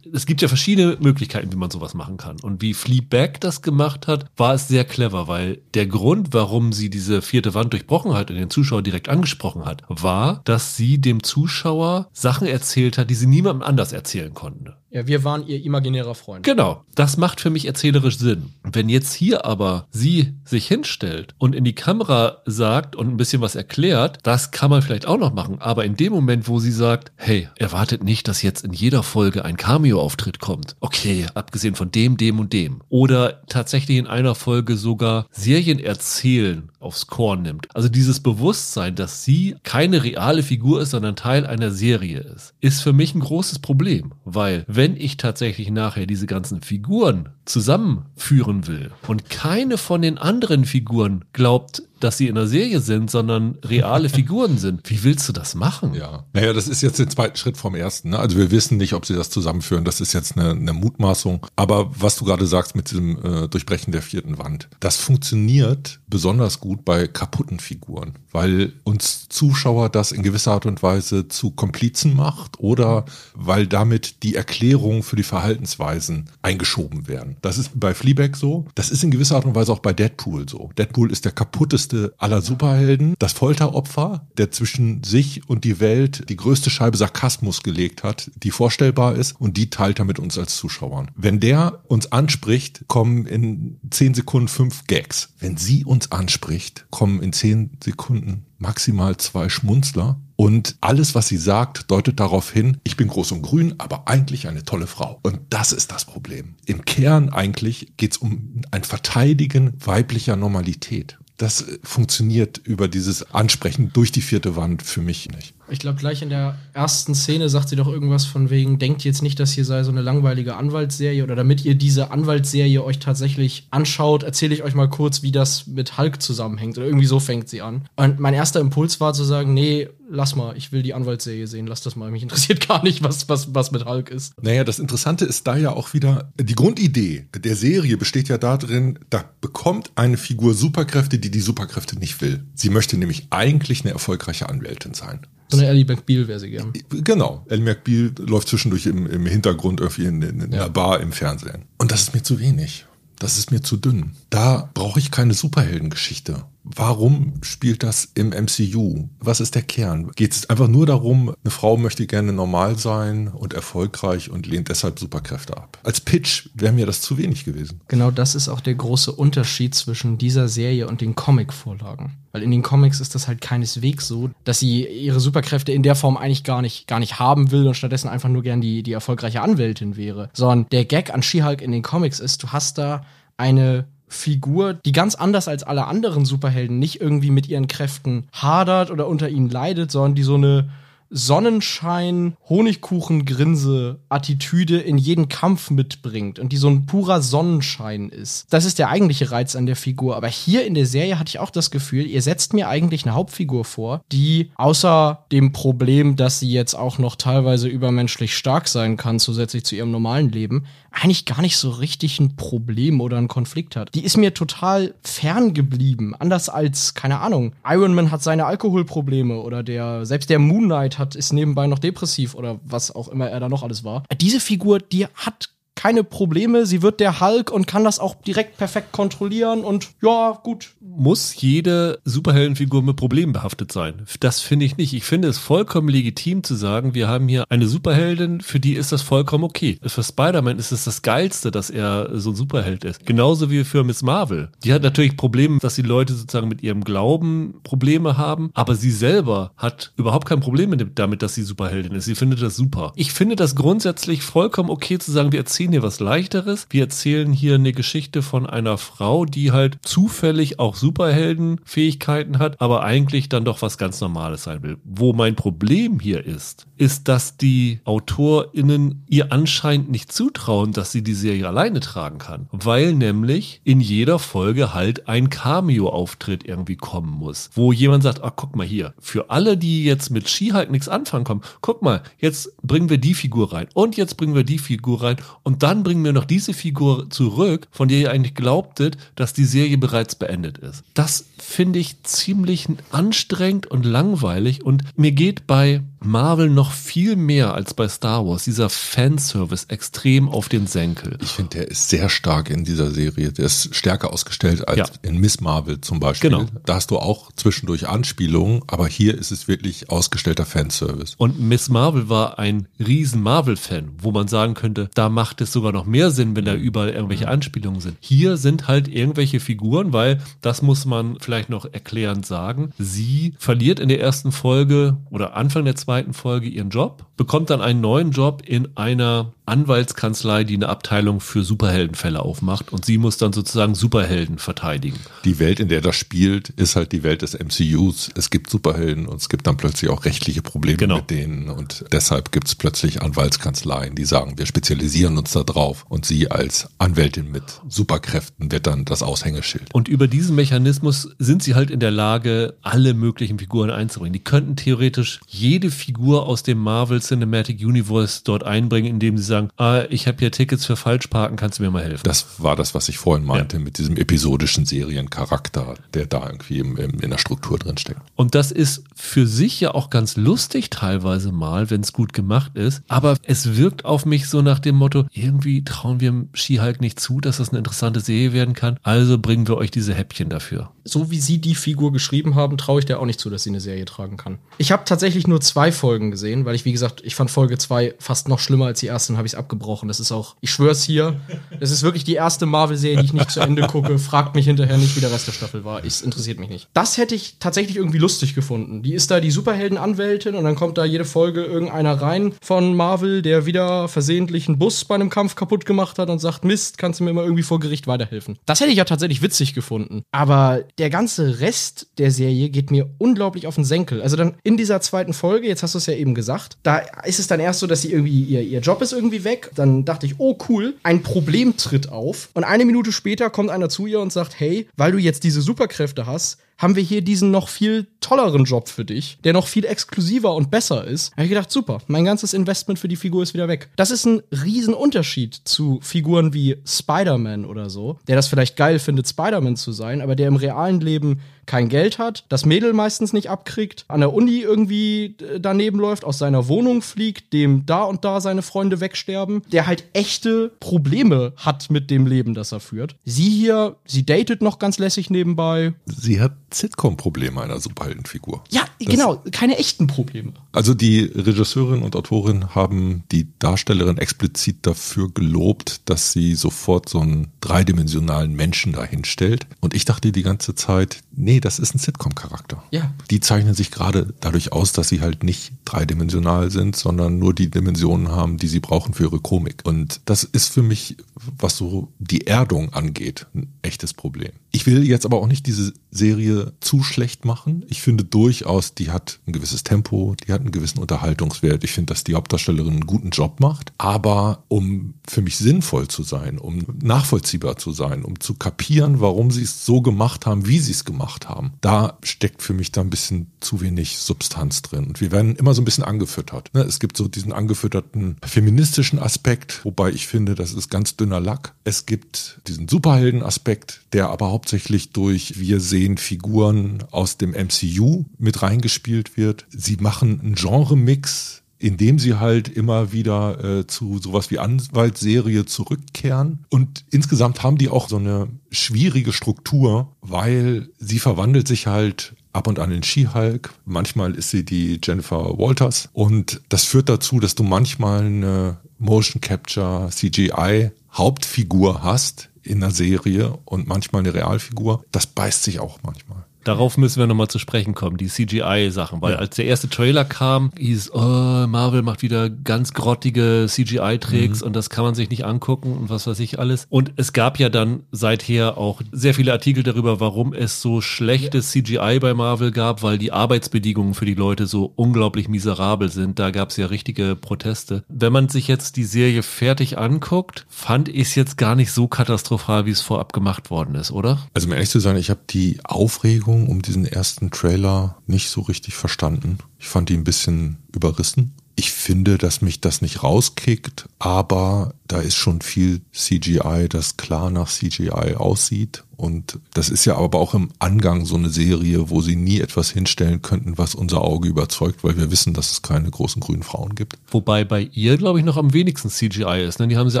es gibt ja verschiedene Möglichkeiten, wie man sowas machen kann. Und wie Fleabag das gemacht hat, war es sehr clever, weil der Grund, warum sie diese vierte Wand durchbrochen hat und den Zuschauer direkt angesprochen hat, war, dass sie dem Zuschauer Sachen erzählt hat, die sie niemandem anders erzählen konnte. Ja, wir waren ihr imaginärer Freund. Genau. Das macht für mich erzählerisch Sinn. Wenn jetzt hier aber sie sich hinstellt und in die Kamera sagt und ein bisschen was erklärt, das kann man vielleicht auch noch machen. Aber in dem Moment, wo sie sagt, hey, erwartet nicht, dass jetzt in jeder Folge ein Cameo-Auftritt kommt. Okay, abgesehen von dem, dem und dem. Oder tatsächlich in einer Folge sogar Serien erzählen aufs Korn nimmt. Also dieses Bewusstsein, dass sie keine reale Figur ist, sondern Teil einer Serie ist, ist für mich ein großes Problem. Weil wenn ich tatsächlich nachher diese ganzen Figuren zusammenführen will und keine von den anderen Figuren glaubt, dass sie in der Serie sind, sondern reale [LAUGHS] Figuren sind. Wie willst du das machen? Ja. Naja, das ist jetzt der zweite Schritt vom ersten. Ne? Also wir wissen nicht, ob sie das zusammenführen. Das ist jetzt eine, eine Mutmaßung. Aber was du gerade sagst mit diesem äh, Durchbrechen der vierten Wand, das funktioniert besonders gut bei kaputten Figuren, weil uns Zuschauer das in gewisser Art und Weise zu Komplizen macht oder weil damit die Erklärungen für die Verhaltensweisen eingeschoben werden. Das ist bei Fleabag so. Das ist in gewisser Art und Weise auch bei Deadpool so. Deadpool ist der kaputteste beste aller Superhelden, das Folteropfer, der zwischen sich und die Welt die größte Scheibe Sarkasmus gelegt hat, die vorstellbar ist und die teilt er mit uns als Zuschauern. Wenn der uns anspricht, kommen in zehn Sekunden fünf Gags. Wenn sie uns anspricht, kommen in zehn Sekunden maximal zwei Schmunzler. Und alles, was sie sagt, deutet darauf hin, ich bin groß und grün, aber eigentlich eine tolle Frau. Und das ist das Problem. Im Kern eigentlich geht es um ein Verteidigen weiblicher Normalität das funktioniert über dieses Ansprechen durch die vierte Wand für mich nicht. Ich glaube, gleich in der ersten Szene sagt sie doch irgendwas von wegen, denkt jetzt nicht, dass hier sei so eine langweilige Anwaltsserie oder damit ihr diese Anwaltsserie euch tatsächlich anschaut, erzähle ich euch mal kurz, wie das mit Hulk zusammenhängt. Oder irgendwie so fängt sie an. Und mein erster Impuls war zu sagen, nee, lass mal, ich will die Anwaltsserie sehen, lass das mal. Mich interessiert [LAUGHS] gar nicht, was, was, was mit Hulk ist. Naja, das Interessante ist da ja auch wieder, die Grundidee der Serie besteht ja darin, da bekommt eine Figur Superkräfte, die die Superkräfte nicht will. Sie möchte nämlich eigentlich eine erfolgreiche Anwältin sein. So eine Ellie McBeal wäre sie gern. Genau. Ellie McBeal läuft zwischendurch im, im Hintergrund irgendwie in, in, in ja. einer Bar im Fernsehen. Und das ist mir zu wenig. Das ist mir zu dünn. Da brauche ich keine Superheldengeschichte. Warum spielt das im MCU? Was ist der Kern? Geht es einfach nur darum, eine Frau möchte gerne normal sein und erfolgreich und lehnt deshalb Superkräfte ab? Als Pitch wäre mir das zu wenig gewesen. Genau das ist auch der große Unterschied zwischen dieser Serie und den Comic-Vorlagen. Weil in den Comics ist das halt keineswegs so, dass sie ihre Superkräfte in der Form eigentlich gar nicht, gar nicht haben will und stattdessen einfach nur gern die, die erfolgreiche Anwältin wäre. Sondern der Gag an She-Hulk in den Comics ist, du hast da eine Figur, die ganz anders als alle anderen Superhelden nicht irgendwie mit ihren Kräften hadert oder unter ihnen leidet, sondern die so eine Sonnenschein, Honigkuchen-Grinse Attitüde in jeden Kampf mitbringt und die so ein purer Sonnenschein ist. Das ist der eigentliche Reiz an der Figur. Aber hier in der Serie hatte ich auch das Gefühl, ihr setzt mir eigentlich eine Hauptfigur vor, die außer dem Problem, dass sie jetzt auch noch teilweise übermenschlich stark sein kann, zusätzlich zu ihrem normalen Leben, eigentlich gar nicht so richtig ein Problem oder ein Konflikt hat. Die ist mir total fern geblieben. Anders als, keine Ahnung, Iron Man hat seine Alkoholprobleme oder der, selbst der Moon Knight hat, ist nebenbei noch depressiv oder was auch immer er da noch alles war. Diese Figur, die hat keine Probleme. Sie wird der Hulk und kann das auch direkt perfekt kontrollieren und ja, gut. Muss jede Superheldenfigur mit Problemen behaftet sein? Das finde ich nicht. Ich finde es vollkommen legitim zu sagen, wir haben hier eine Superheldin, für die ist das vollkommen okay. Für Spider-Man ist es das Geilste, dass er so ein Superheld ist. Genauso wie für Miss Marvel. Die hat natürlich Probleme, dass die Leute sozusagen mit ihrem Glauben Probleme haben, aber sie selber hat überhaupt kein Problem damit, dass sie Superheldin ist. Sie findet das super. Ich finde das grundsätzlich vollkommen okay zu sagen, wir erzählen hier was Leichteres. Wir erzählen hier eine Geschichte von einer Frau, die halt zufällig auch Superheldenfähigkeiten hat, aber eigentlich dann doch was ganz Normales sein will. Wo mein Problem hier ist, ist, dass die AutorInnen ihr anscheinend nicht zutrauen, dass sie die Serie alleine tragen kann. Weil nämlich in jeder Folge halt ein Cameo-Auftritt irgendwie kommen muss. Wo jemand sagt, ach guck mal hier, für alle, die jetzt mit Ski halt nichts anfangen kommen, guck mal, jetzt bringen wir die Figur rein und jetzt bringen wir die Figur rein und dann bringen wir noch diese Figur zurück, von der ihr eigentlich glaubtet, dass die Serie bereits beendet ist. Das finde ich ziemlich anstrengend und langweilig und mir geht bei Marvel noch viel mehr als bei Star Wars dieser Fanservice extrem auf den Senkel. Ich finde, der ist sehr stark in dieser Serie. Der ist stärker ausgestellt als ja. in Miss Marvel zum Beispiel. Genau. Da hast du auch zwischendurch Anspielungen, aber hier ist es wirklich ausgestellter Fanservice. Und Miss Marvel war ein riesen Marvel-Fan, wo man sagen könnte, da macht es sogar noch mehr Sinn, wenn da überall irgendwelche Anspielungen sind. Hier sind halt irgendwelche Figuren, weil das muss man vielleicht noch erklärend sagen. Sie verliert in der ersten Folge oder Anfang der zweiten zweiten Folge ihren Job, bekommt dann einen neuen Job in einer Anwaltskanzlei, die eine Abteilung für Superheldenfälle aufmacht und sie muss dann sozusagen Superhelden verteidigen. Die Welt, in der das spielt, ist halt die Welt des MCUs. Es gibt Superhelden und es gibt dann plötzlich auch rechtliche Probleme genau. mit denen und deshalb gibt es plötzlich Anwaltskanzleien, die sagen, wir spezialisieren uns da drauf und sie als Anwältin mit Superkräften wird dann das Aushängeschild. Und über diesen Mechanismus sind sie halt in der Lage, alle möglichen Figuren einzubringen. Die könnten theoretisch jede Figur aus dem Marvel Cinematic Universe dort einbringen, indem sie sagen, ah, ich habe hier Tickets für Falschparken, kannst du mir mal helfen? Das war das, was ich vorhin meinte, ja. mit diesem episodischen Seriencharakter, der da irgendwie im, im, in der Struktur drin steckt. Und das ist für sich ja auch ganz lustig teilweise mal, wenn es gut gemacht ist, aber es wirkt auf mich so nach dem Motto, irgendwie trauen wir Ski-Hulk nicht zu, dass das eine interessante Serie werden kann, also bringen wir euch diese Häppchen dafür. So wie sie die Figur geschrieben haben, traue ich der auch nicht zu, dass sie eine Serie tragen kann. Ich habe tatsächlich nur zwei Folgen gesehen, weil ich, wie gesagt, ich fand Folge zwei fast noch schlimmer als die erste habe ich es abgebrochen. Das ist auch, ich schwör's hier, das ist wirklich die erste Marvel-Serie, die ich nicht zu Ende [LAUGHS] gucke. Fragt mich hinterher nicht, wie der Rest der Staffel war. Es interessiert mich nicht. Das hätte ich tatsächlich irgendwie lustig gefunden. Die ist da die Superhelden-Anwältin und dann kommt da jede Folge irgendeiner rein von Marvel, der wieder versehentlich einen Bus bei einem Kampf kaputt gemacht hat und sagt, Mist, kannst du mir mal irgendwie vor Gericht weiterhelfen. Das hätte ich ja tatsächlich witzig gefunden. Aber der ganze Rest der Serie geht mir unglaublich auf den Senkel. Also dann in dieser zweiten Folge, jetzt hast du es ja eben gesagt, da ist es dann erst so, dass sie irgendwie, ihr, ihr Job ist irgendwie weg. Dann dachte ich, oh cool, ein Problem tritt auf. Und eine Minute später kommt einer zu ihr und sagt, hey, weil du jetzt diese Superkräfte hast, haben wir hier diesen noch viel tolleren Job für dich, der noch viel exklusiver und besser ist. Da habe ich gedacht, super, mein ganzes Investment für die Figur ist wieder weg. Das ist ein Riesenunterschied zu Figuren wie Spider-Man oder so, der das vielleicht geil findet, Spider-Man zu sein, aber der im realen Leben kein Geld hat, das Mädel meistens nicht abkriegt, an der Uni irgendwie äh, daneben läuft, aus seiner Wohnung fliegt, dem da und da seine Freunde wegsterben, der halt echte Probleme hat mit dem Leben, das er führt. Sie hier, sie datet noch ganz lässig nebenbei. Sie hat Sitcom-Probleme einer Superheldenfigur. Ja, das genau, keine echten Probleme. Also die Regisseurin und Autorin haben die Darstellerin explizit dafür gelobt, dass sie sofort so einen dreidimensionalen Menschen dahinstellt. Und ich dachte die ganze Zeit, nee, das ist ein Sitcom-Charakter. Ja. Die zeichnen sich gerade dadurch aus, dass sie halt nicht dreidimensional sind, sondern nur die Dimensionen haben, die sie brauchen für ihre Komik. Und das ist für mich, was so die Erdung angeht, ein echtes Problem. Ich will jetzt aber auch nicht diese Serie zu schlecht machen. Ich finde durchaus, die hat ein gewisses Tempo, die hat einen gewissen Unterhaltungswert. Ich finde, dass die Hauptdarstellerin einen guten Job macht. Aber um für mich sinnvoll zu sein, um nachvollziehbar zu sein, um zu kapieren, warum sie es so gemacht haben, wie sie es gemacht haben, da steckt für mich da ein bisschen zu wenig Substanz drin. Und wir werden immer so ein bisschen angefüttert. Ne? Es gibt so diesen angefütterten feministischen Aspekt, wobei ich finde, das ist ganz dünner Lack. Es gibt diesen Superhelden-Aspekt, der aber hauptsächlich durch wir sehen Figuren aus dem MCU mit reingespielt wird. Sie machen einen Genre-Mix, indem sie halt immer wieder äh, zu sowas wie Anwaltsserie zurückkehren. Und insgesamt haben die auch so eine schwierige Struktur, weil sie verwandelt sich halt ab und an in She-Hulk. Manchmal ist sie die Jennifer Walters. Und das führt dazu, dass du manchmal eine Motion Capture CGI Hauptfigur hast, in einer Serie und manchmal eine Realfigur. Das beißt sich auch manchmal. Darauf müssen wir nochmal zu sprechen kommen, die CGI-Sachen. Weil ja. als der erste Trailer kam, hieß, oh, Marvel macht wieder ganz grottige CGI-Tricks mhm. und das kann man sich nicht angucken und was weiß ich alles. Und es gab ja dann seither auch sehr viele Artikel darüber, warum es so schlechtes. CGI bei Marvel gab, weil die Arbeitsbedingungen für die Leute so unglaublich miserabel sind. Da gab es ja richtige Proteste. Wenn man sich jetzt die Serie fertig anguckt, fand ich es jetzt gar nicht so katastrophal, wie es vorab gemacht worden ist, oder? Also um ehrlich zu sein, ich habe die Aufregung Aufregung um diesen ersten Trailer nicht so richtig verstanden. Ich fand ihn ein bisschen überrissen. Ich finde, dass mich das nicht rauskickt, aber da ist schon viel CGI, das klar nach CGI aussieht und das ist ja aber auch im Angang so eine Serie, wo sie nie etwas hinstellen könnten, was unser Auge überzeugt, weil wir wissen, dass es keine großen grünen Frauen gibt. Wobei bei ihr, glaube ich, noch am wenigsten CGI ist. Ne? Die haben sie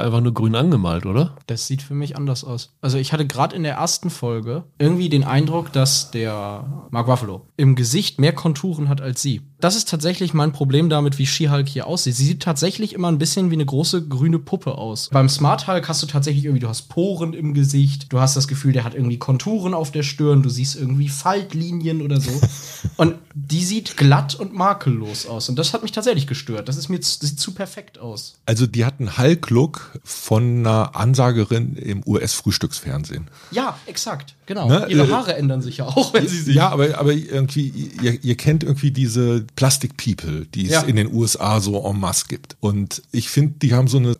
einfach nur grün angemalt, oder? Das sieht für mich anders aus. Also ich hatte gerade in der ersten Folge irgendwie den Eindruck, dass der Mark Ruffalo im Gesicht mehr Konturen hat als sie. Das ist tatsächlich mein Problem damit, wie She-Hulk hier aussieht. Sie sieht tatsächlich immer ein bisschen wie eine große grüne Puppe aus. Beim Smart Hulk hast du tatsächlich irgendwie, du hast Poren im Gesicht, du hast das Gefühl, der hat irgendwie Konturen auf der Stirn, du siehst irgendwie Faltlinien oder so. [LAUGHS] und die sieht glatt und makellos aus. Und das hat mich tatsächlich gestört. Das ist mir das sieht zu perfekt aus. Also die hat einen Hulk-Look von einer Ansagerin im US-Frühstücksfernsehen. Ja, exakt. Genau. Ne? Ihre äh, Haare äh, ändern sich ja auch, wenn sie sich. Ja, aber, aber irgendwie, ihr, ihr kennt irgendwie diese Plastic People, die es ja. in den USA so en masse gibt. Und ich finde, die haben so eine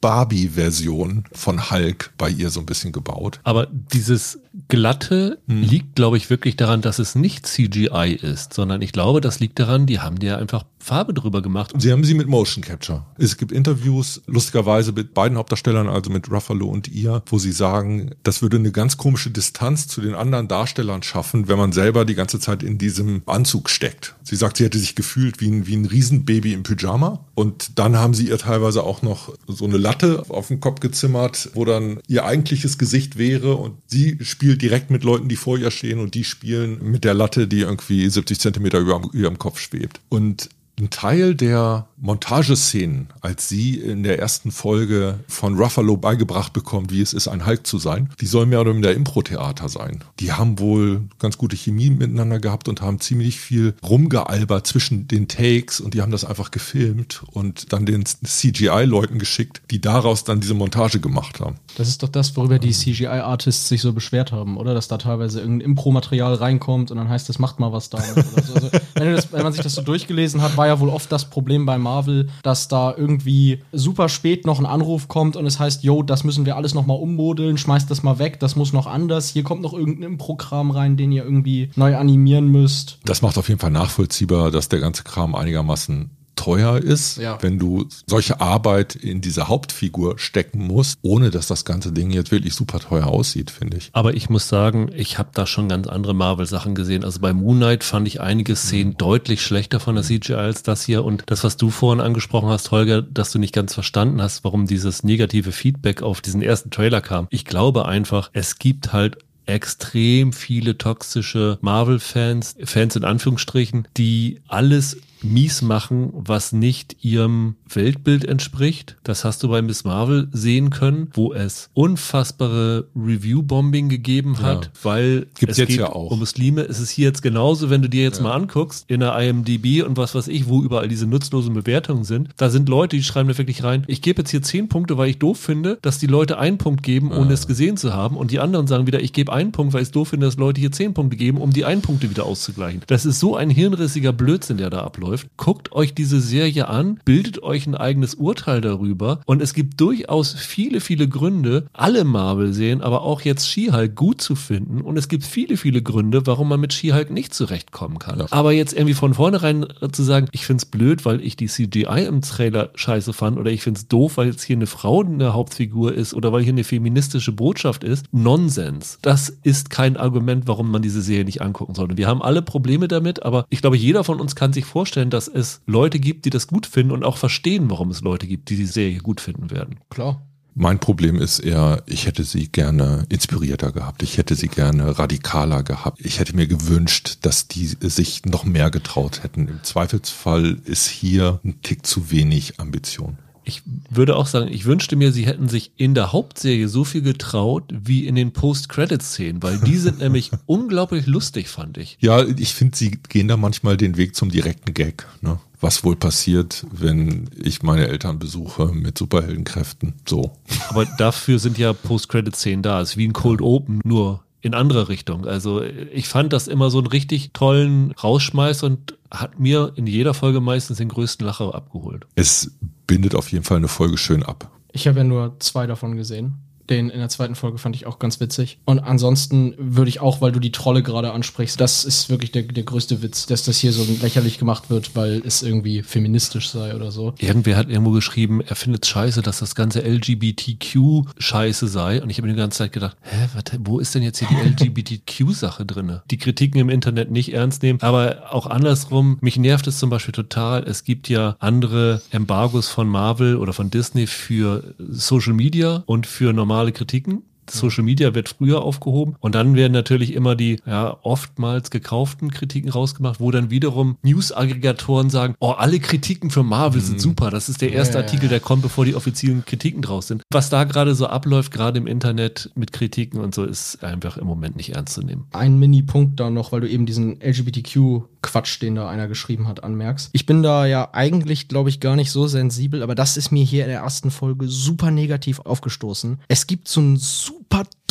Plastik-Barbie-Version von Hulk bei ihr so ein bisschen gebaut. Aber dieses Glatte hm. liegt, glaube ich, wirklich daran, dass es nicht CGI ist, sondern ich glaube, das liegt daran, die haben dir einfach Farbe drüber gemacht. Sie haben sie mit Motion Capture. Es gibt Interviews, lustigerweise mit beiden Hauptdarstellern, also mit Ruffalo und ihr, wo sie sagen, das würde eine ganz komische Distanz zu den anderen Darstellern schaffen, wenn man selber die ganze Zeit in diesem Anzug steckt. Sie sagt, sie hätte sich gefühlt wie ein, wie ein Riesenbaby im Pyjama. Und dann haben sie ihr teilweise auch noch so eine Latte auf den Kopf gezimmert, wo dann ihr eigentliches Gesicht wäre und sie spielt direkt mit Leuten, die vor ihr stehen und die spielen mit der Latte, die irgendwie 70 Zentimeter über ihrem Kopf schwebt. Und ein Teil der Montageszenen, als sie in der ersten Folge von Ruffalo beigebracht bekommt, wie es ist, ein Hulk zu sein, die soll mehr oder minder Impro-Theater sein. Die haben wohl ganz gute Chemie miteinander gehabt und haben ziemlich viel rumgealbert zwischen den Takes und die haben das einfach gefilmt und dann den CGI-Leuten geschickt, die daraus dann diese Montage gemacht haben. Das ist doch das, worüber die CGI-Artists sich so beschwert haben, oder? Dass da teilweise irgendein Impro-Material reinkommt und dann heißt es, macht mal was da. so. also, wenn, das, wenn man sich das so durchgelesen hat, war ja wohl oft das Problem bei Marvel, dass da irgendwie super spät noch ein Anruf kommt und es heißt, yo, das müssen wir alles nochmal ummodeln, schmeißt das mal weg, das muss noch anders, hier kommt noch irgendein Programm rein, den ihr irgendwie neu animieren müsst. Das macht auf jeden Fall nachvollziehbar, dass der ganze Kram einigermaßen teuer ist, ja. wenn du solche Arbeit in diese Hauptfigur stecken musst, ohne dass das ganze Ding jetzt wirklich super teuer aussieht, finde ich. Aber ich muss sagen, ich habe da schon ganz andere Marvel-Sachen gesehen. Also bei Moon Knight fand ich einige Szenen mhm. deutlich schlechter von der CGI als das hier. Und das, was du vorhin angesprochen hast, Holger, dass du nicht ganz verstanden hast, warum dieses negative Feedback auf diesen ersten Trailer kam. Ich glaube einfach, es gibt halt extrem viele toxische Marvel-Fans, Fans in Anführungsstrichen, die alles mies machen, was nicht ihrem Weltbild entspricht. Das hast du bei Miss Marvel sehen können, wo es unfassbare Review-Bombing gegeben hat, Ja. weil Gibt's es jetzt geht ja auch. um Muslime. Es ist hier jetzt genauso, wenn du dir jetzt mal anguckst, in der IMDb und was weiß ich, wo überall diese nutzlosen Bewertungen sind. Da sind Leute, die schreiben da wirklich rein, ich gebe jetzt hier zehn Punkte, weil ich doof finde, dass die Leute einen Punkt geben, ohne es gesehen zu haben. Und die anderen sagen wieder, ich gebe einen Punkt, weil ich es doof finde, dass Leute hier zehn Punkte geben, um die einen Punkte wieder auszugleichen. Das ist so ein hirnrissiger Blödsinn, der da abläuft. Guckt euch diese Serie an, bildet euch ein eigenes Urteil darüber. Und es gibt durchaus viele, viele Gründe, alle Marvel-Serien, aber auch jetzt She-Hulk gut zu finden. Und es gibt viele, viele Gründe, warum man mit She-Hulk nicht zurechtkommen kann. Ja. Aber jetzt irgendwie von vornherein zu sagen, ich find's blöd, weil ich die CGI im Trailer scheiße fand oder ich find's doof, weil jetzt hier eine Frau eine Hauptfigur ist oder weil hier eine feministische Botschaft ist, Nonsens. Das ist kein Argument, warum man diese Serie nicht angucken sollte. Wir haben alle Probleme damit, aber ich glaube, jeder von uns kann sich vorstellen, dass es Leute gibt, die das gut finden und auch verstehen, warum es Leute gibt, die die Serie gut finden werden. Klar. Mein Problem ist eher, ich hätte sie gerne inspirierter gehabt. Ich hätte sie gerne radikaler gehabt. Ich hätte mir gewünscht, dass die sich noch mehr getraut hätten. Im Zweifelsfall ist hier ein Tick zu wenig Ambition. Ich würde auch sagen, ich wünschte mir, sie hätten sich in der Hauptserie so viel getraut wie in den Post-Credit-Szenen, weil die sind [LAUGHS] nämlich unglaublich lustig, fand ich. Ja, ich finde, sie gehen da manchmal den Weg zum direkten Gag. Ne? Was wohl passiert, wenn ich meine Eltern besuche mit Superheldenkräften? So. Aber dafür sind ja Post-Credit-Szenen da. Es ist wie ein Cold Open, nur in andere Richtung. Also ich fand das immer so einen richtig tollen Rausschmeiß und hat mir in jeder Folge meistens den größten Lacher abgeholt. Es bindet auf jeden Fall eine Folge schön ab. Ich habe ja nur zwei davon gesehen. Den in der zweiten Folge fand ich auch ganz witzig. Und ansonsten würde ich auch, weil du die Trolle gerade ansprichst, das ist wirklich der, der größte Witz, dass das hier so lächerlich gemacht wird, weil es irgendwie feministisch sei oder so. Irgendwer hat irgendwo geschrieben, er findet scheiße, dass das ganze LGBTQ scheiße sei. Und ich habe mir die ganze Zeit gedacht, hä, warte, wo ist denn jetzt hier die [LAUGHS] LGBTQ-Sache drinne? Die Kritiken im Internet nicht ernst nehmen, aber auch andersrum. Mich nervt es zum Beispiel total. Es gibt ja andere Embargos von Marvel oder von Disney für Social Media und für normale Kritiken. Social Media wird früher aufgehoben und dann werden natürlich immer die ja oftmals gekauften Kritiken rausgemacht, wo dann wiederum News-Aggregatoren sagen, oh, alle Kritiken für Marvel sind super, das ist der erste ja, Artikel, der kommt, bevor die offiziellen Kritiken draus sind. Was da gerade so abläuft, gerade im Internet mit Kritiken und so, ist einfach im Moment nicht ernst zu nehmen. Ein Mini-Punkt da noch, weil du eben diesen LGBTQ-Quatsch, den da einer geschrieben hat, anmerkst. Ich bin da ja eigentlich, glaube ich, gar nicht so sensibel, aber das ist mir hier in der ersten Folge super negativ aufgestoßen. Es gibt so einen super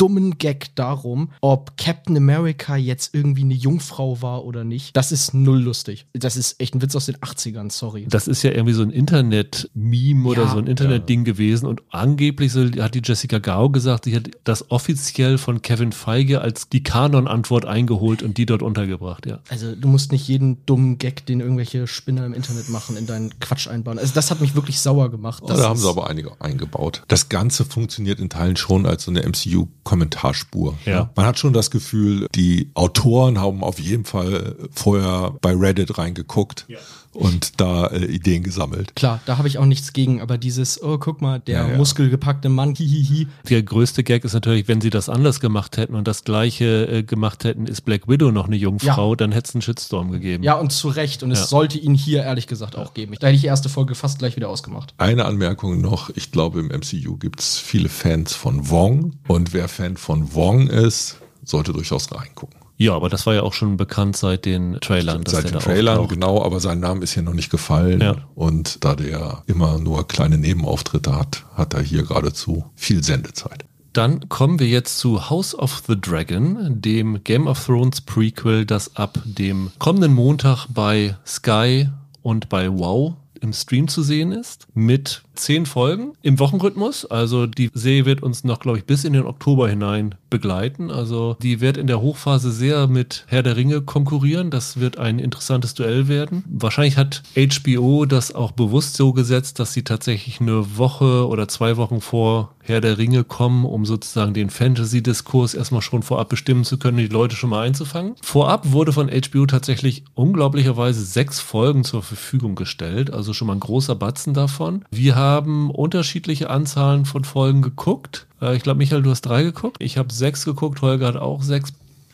dummen Gag darum, ob Captain America jetzt irgendwie eine Jungfrau war oder nicht. Das ist null lustig. Das ist echt ein Witz aus den 80ern, sorry. Das ist ja irgendwie so ein Internet-Meme oder Ja, so ein Internet-Ding gewesen und angeblich so, hat die Jessica Gao gesagt, sie hat das offiziell von Kevin Feige als die Kanon-Antwort eingeholt und die dort untergebracht, ja. Also du musst nicht jeden dummen Gag, den irgendwelche Spinner im Internet machen, in deinen Quatsch einbauen. Also das hat mich wirklich sauer gemacht. Oh, da haben sie aber einige eingebaut. Das Ganze funktioniert in Teilen schon als so eine MCU-Kommentarspur. Ja. Man hat schon das Gefühl, die Autoren haben auf jeden Fall vorher bei Reddit reingeguckt und da äh, Ideen gesammelt. Klar, da habe ich auch nichts gegen, aber dieses, oh, guck mal, der Ja, ja. muskelgepackte Mann, hihihi. Der größte Gag ist natürlich, wenn sie das anders gemacht hätten und das gleiche äh, gemacht hätten, ist Black Widow noch eine Jungfrau, Ja. dann hätte es einen Shitstorm gegeben. Ja, und zu Recht. Und es sollte ihn hier ehrlich gesagt auch geben. Da hätte ich die erste Folge fast gleich wieder ausgemacht. Eine Anmerkung noch, ich glaube im MCU gibt's viele Fans von Wong und wer Fan von Wong ist, sollte durchaus reingucken. Ja, aber das war ja auch schon bekannt seit den Trailern. Seit den Trailern, auftaucht. genau, aber sein Name ist hier noch nicht gefallen. Ja. Und da der immer nur kleine Nebenauftritte hat, hat er hier geradezu viel Sendezeit. Dann kommen wir jetzt zu House of the Dragon, dem Game of Thrones Prequel, das ab dem kommenden Montag bei Sky und bei Wow im Stream zu sehen ist, mit zehn Folgen im Wochenrhythmus. Also die Serie wird uns noch, glaube ich, bis in den Oktober hinein begleiten. Also die wird in der Hochphase sehr mit Herr der Ringe konkurrieren. Das wird ein interessantes Duell werden. Wahrscheinlich hat HBO das auch bewusst so gesetzt, dass sie tatsächlich eine Woche oder zwei Wochen vor Herr der Ringe kommen, um sozusagen den Fantasy-Diskurs erstmal schon vorab bestimmen zu können, die Leute schon mal einzufangen. Vorab wurde von HBO tatsächlich unglaublicherweise sechs Folgen zur Verfügung gestellt, also schon mal ein großer Batzen davon. Wir haben unterschiedliche Anzahlen von Folgen geguckt. Äh, Ich glaube, Michael, du hast drei geguckt. Ich habe sechs geguckt, Holger hat auch sechs.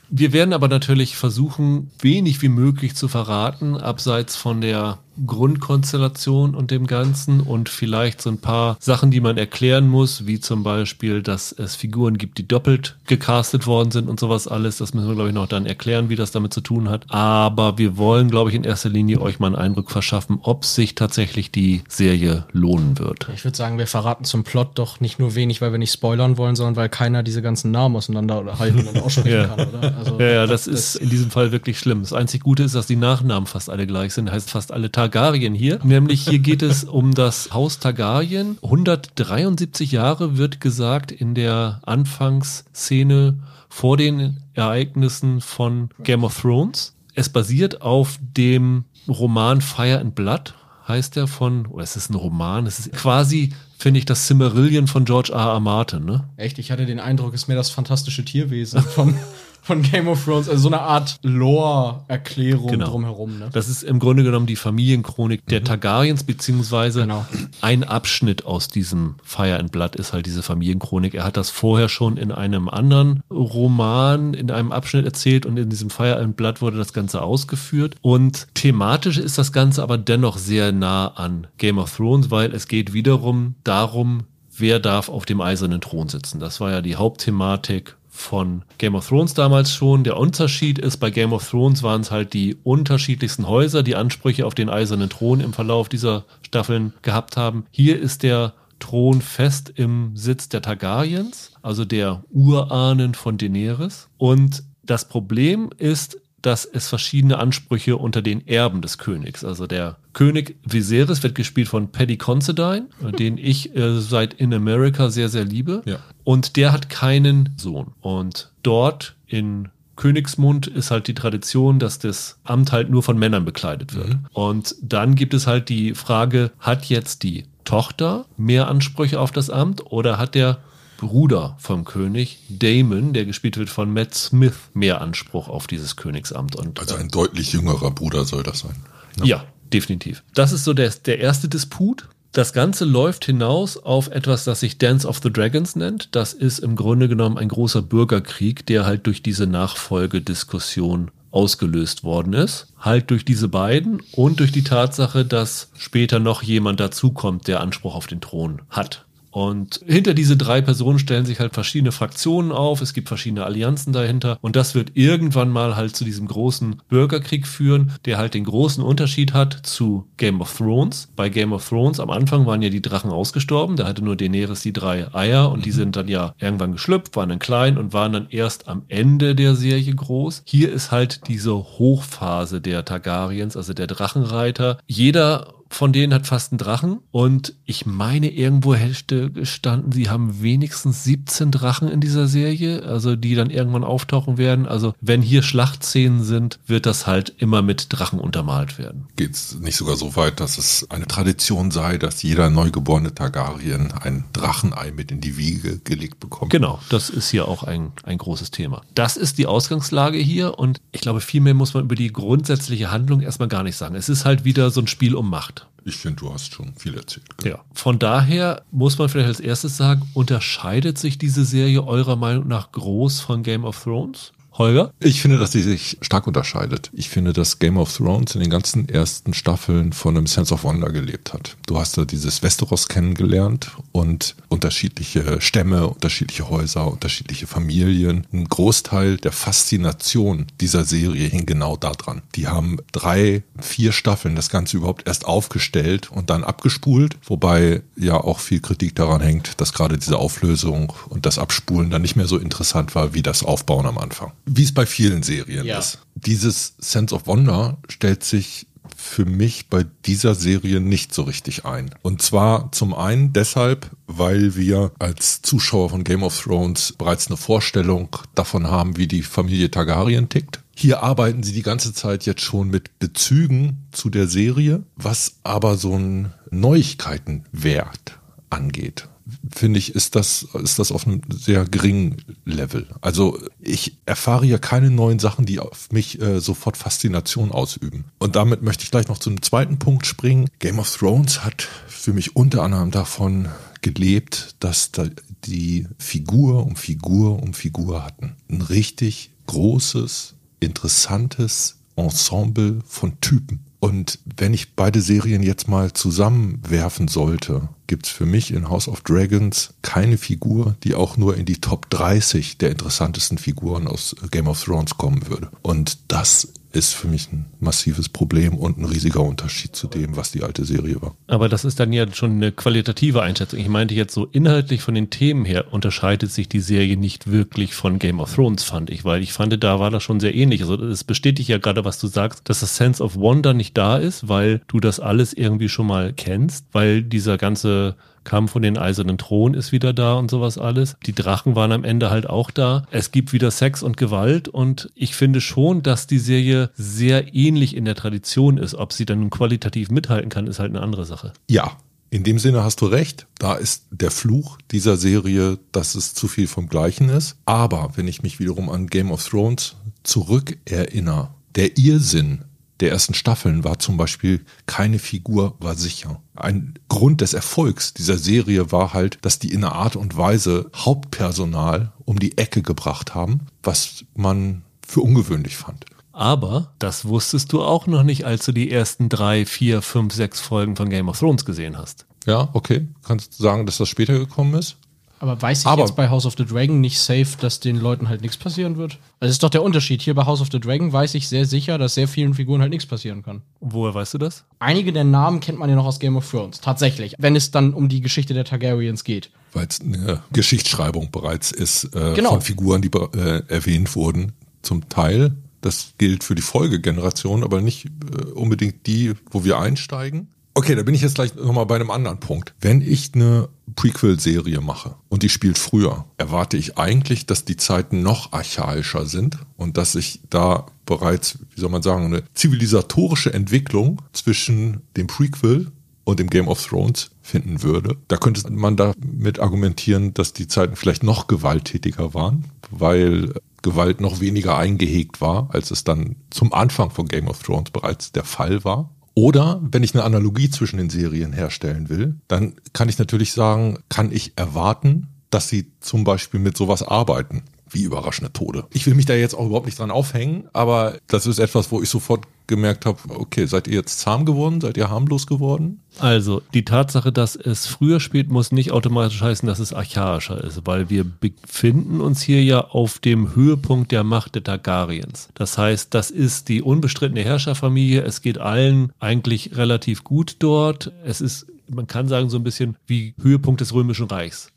Wir werden aber natürlich versuchen, wenig wie möglich zu verraten, abseits von der Grundkonstellation und dem Ganzen und vielleicht so ein paar Sachen, die man erklären muss, wie zum Beispiel, dass es Figuren gibt, die doppelt gecastet worden sind und sowas alles. Das müssen wir, glaube ich, noch dann erklären, wie das damit zu tun hat. Aber wir wollen, glaube ich, in erster Linie euch mal einen Eindruck verschaffen, ob sich tatsächlich die Serie lohnen wird. Ich würde sagen, wir verraten zum Plot doch nicht nur wenig, weil wir nicht spoilern wollen, sondern weil keiner diese ganzen Namen auseinanderhalten und [LAUGHS] aussprechen ja. kann, oder? Also, ja, ja, das, das ist in diesem Fall wirklich schlimm. Das einzig Gute ist, dass die Nachnamen fast alle gleich sind. Heißt fast alle Targaryen hier. Nämlich hier geht es um das Haus Targaryen. 173 Jahre wird gesagt in der Anfangsszene vor den Ereignissen von Game of Thrones. Es basiert auf dem Roman Fire and Blood heißt der von, oder es ist ein Roman, es ist quasi, finde ich, das Cimmerillion von George R. R. Martin, ne? Echt, ich hatte den Eindruck, es ist mir das fantastische Tierwesen von, [LAUGHS] von Game of Thrones, also so eine Art Lore-Erklärung Genau. drumherum. Ne? Das ist im Grunde genommen die Familienchronik der Targaryens, beziehungsweise Genau. ein Abschnitt aus diesem Fire and Blood ist halt diese Familienchronik. Er hat das vorher schon in einem anderen Roman, in einem Abschnitt erzählt und in diesem Fire and Blood wurde das Ganze ausgeführt. Und thematisch ist das Ganze aber dennoch sehr nah an Game of Thrones, weil es geht wiederum darum, wer darf auf dem eisernen Thron sitzen. Das war ja die Hauptthematik von Game of Thrones damals schon. Der Unterschied ist, bei Game of Thrones waren es halt die unterschiedlichsten Häuser, die Ansprüche auf den eisernen Thron im Verlauf dieser Staffeln gehabt haben. Hier ist der Thron fest im Sitz der Targaryens, also der Urahnen von Daenerys. Und das Problem ist, dass es verschiedene Ansprüche unter den Erben des Königs. Also der König Viserys wird gespielt von Paddy Considine, [LAUGHS] den ich äh, seit In America sehr, sehr liebe. Ja. Und der hat keinen Sohn. Und dort in Königsmund ist halt die Tradition, dass das Amt halt nur von Männern bekleidet wird. Und dann gibt es halt die Frage, hat jetzt die Tochter mehr Ansprüche auf das Amt oder hat der Bruder vom König, Damon, der gespielt wird von Matt Smith, mehr Anspruch auf dieses Königsamt. Und, Also ein deutlich jüngerer Bruder soll das sein. ja, definitiv. Das ist so der, der erste Disput. Das Ganze läuft hinaus auf etwas, das sich Dance of the Dragons nennt. Das ist im Grunde genommen ein großer Bürgerkrieg, der halt durch diese Nachfolgediskussion ausgelöst worden ist. Halt durch diese beiden und durch die Tatsache, dass später noch jemand dazukommt, der Anspruch auf den Thron hat. Und hinter diese drei Personen stellen sich halt verschiedene Fraktionen auf. Es gibt verschiedene Allianzen dahinter. Und das wird irgendwann mal halt zu diesem großen Bürgerkrieg führen, der halt den großen Unterschied hat zu Game of Thrones. Bei Game of Thrones am Anfang waren ja die Drachen ausgestorben. Da hatte nur Daenerys die drei Eier und die sind dann ja irgendwann geschlüpft, waren dann klein und waren dann erst am Ende der Serie groß. Hier ist halt diese Hochphase der Targaryens, also der Drachenreiter. Jeder von denen hat fast einen Drachen. Und ich meine, irgendwo hätte gestanden, sie haben wenigstens 17 Drachen in dieser Serie, also die dann irgendwann auftauchen werden. Also wenn hier Schlachtszenen sind, wird das halt immer mit Drachen untermalt werden. Geht es nicht sogar so weit, dass es eine Tradition sei, dass jeder neugeborene Targaryen ein Drachenei mit in die Wiege gelegt bekommt? Genau, das ist hier auch ein, ein großes Thema. Das ist die Ausgangslage hier und ich glaube, viel mehr muss man über die grundsätzliche Handlung erstmal gar nicht sagen. Es ist halt wieder so ein Spiel um Macht. Ich finde, du hast schon viel erzählt. Ja. Von daher muss man vielleicht als erstes sagen, unterscheidet sich diese Serie eurer Meinung nach groß von Game of Thrones? Holger? Ich finde, dass sie sich stark unterscheidet. Ich finde, dass Game of Thrones in den ganzen ersten Staffeln von einem Sense of Wonder gelebt hat. Du hast da dieses Westeros kennengelernt und unterschiedliche Stämme, unterschiedliche Häuser, unterschiedliche Familien. Ein Großteil der Faszination dieser Serie hing genau daran. Die haben drei, vier Staffeln das Ganze überhaupt erst aufgestellt und dann abgespult, wobei ja auch viel Kritik daran hängt, dass gerade diese Auflösung und das Abspulen dann nicht mehr so interessant war wie das Aufbauen am Anfang. Wie es bei vielen Serien Ja. ist. Dieses Sense of Wonder stellt sich für mich bei dieser Serie nicht so richtig ein. Und zwar zum einen deshalb, weil wir als Zuschauer von Game of Thrones bereits eine Vorstellung davon haben, wie die Familie Targaryen tickt. Hier arbeiten sie die ganze Zeit jetzt schon mit Bezügen zu der Serie, was aber so einen Neuigkeitenwert angeht finde ich, ist das, ist das auf einem sehr geringen Level. Also ich erfahre ja keine neuen Sachen, die auf mich äh, sofort Faszination ausüben. Und damit möchte ich gleich noch zum zweiten Punkt springen. Game of Thrones hat für mich unter anderem davon gelebt, dass da die Figur um Figur um Figur hatten. Ein richtig großes, interessantes Ensemble von Typen. Und Und wenn ich beide Serien jetzt mal zusammenwerfen sollte, gibt's für mich in House of Dragons keine Figur, die auch nur in die Top 30 der interessantesten Figuren aus Game of Thrones kommen würde. Und das ist für mich ein massives Problem und ein riesiger Unterschied zu dem, was die alte Serie war. Aber das ist dann ja schon eine qualitative Einschätzung. Ich meinte jetzt so inhaltlich von den Themen her unterscheidet sich die Serie nicht wirklich von Game of Thrones, fand ich, weil ich fand, da war das schon sehr ähnlich. Also es bestätigt ja gerade, was du sagst, dass das Sense of Wonder nicht da ist, weil du das alles irgendwie schon mal kennst, weil dieser ganze Kampf von den Eisernen Thron ist wieder da und sowas alles. Die Drachen waren am Ende halt auch da. Es gibt wieder Sex und Gewalt und ich finde schon, dass die Serie sehr ähnlich in der Tradition ist. Ob sie dann qualitativ mithalten kann, ist halt eine andere Sache. Ja, in dem Sinne hast du recht. Da ist der Fluch dieser Serie, dass es zu viel vom Gleichen ist. Aber wenn ich mich wiederum an Game of Thrones zurückerinnere, der Irrsinn der ersten Staffeln war zum Beispiel keine Figur war sicher. Ein Grund des Erfolgs dieser Serie war halt, dass die in einer Art und Weise Hauptpersonal um die Ecke gebracht haben, was man für ungewöhnlich fand. Aber das wusstest du auch noch nicht, als du die ersten drei, vier, fünf, sechs Folgen von Game of Thrones gesehen hast. Ja, okay. Kannst du sagen, dass das später gekommen ist? Aber weiß ich Aber- jetzt bei House of the Dragon nicht safe, dass den Leuten halt nichts passieren wird? Also das ist doch der Unterschied. Hier bei House of the Dragon weiß ich sehr sicher, dass sehr vielen Figuren halt nichts passieren kann. Woher weißt du das? Einige der Namen kennt man ja noch aus Game of Thrones. Tatsächlich. Wenn es dann um die Geschichte der Targaryens geht. Weil es eine Geschichtsschreibung bereits ist äh, Genau. von Figuren, die äh, erwähnt wurden. Zum Teil. Das gilt für die Folgegeneration, aber nicht äh, unbedingt die, wo wir einsteigen. Okay, da bin ich jetzt gleich nochmal bei einem anderen Punkt. Wenn ich eine Prequel-Serie mache und die spielt früher, erwarte ich eigentlich, dass die Zeiten noch archaischer sind und dass ich da bereits, wie soll man sagen, eine zivilisatorische Entwicklung zwischen dem Prequel und dem Game of Thrones finden würde. Da könnte man damit argumentieren, dass die Zeiten vielleicht noch gewalttätiger waren, weil Gewalt noch weniger eingehegt war, als es dann zum Anfang von Game of Thrones bereits der Fall war. Oder wenn ich eine Analogie zwischen den Serien herstellen will, dann kann ich natürlich sagen, kann ich erwarten, dass sie zum Beispiel mit sowas arbeiten, wie überraschende Tode. Ich will mich da jetzt auch überhaupt nicht dran aufhängen, aber das ist etwas, wo ich sofort gemerkt habe, okay, seid ihr jetzt zahm geworden? Seid ihr harmlos geworden? Also, die Tatsache, dass es früher spielt, muss nicht automatisch heißen, dass es archaischer ist, weil wir befinden uns hier ja auf dem Höhepunkt der Macht der Targaryens. Das heißt, das ist die unbestrittene Herrscherfamilie. Es geht allen eigentlich relativ gut dort. Es ist, man kann sagen, so ein bisschen wie Höhepunkt des Römischen Reichs.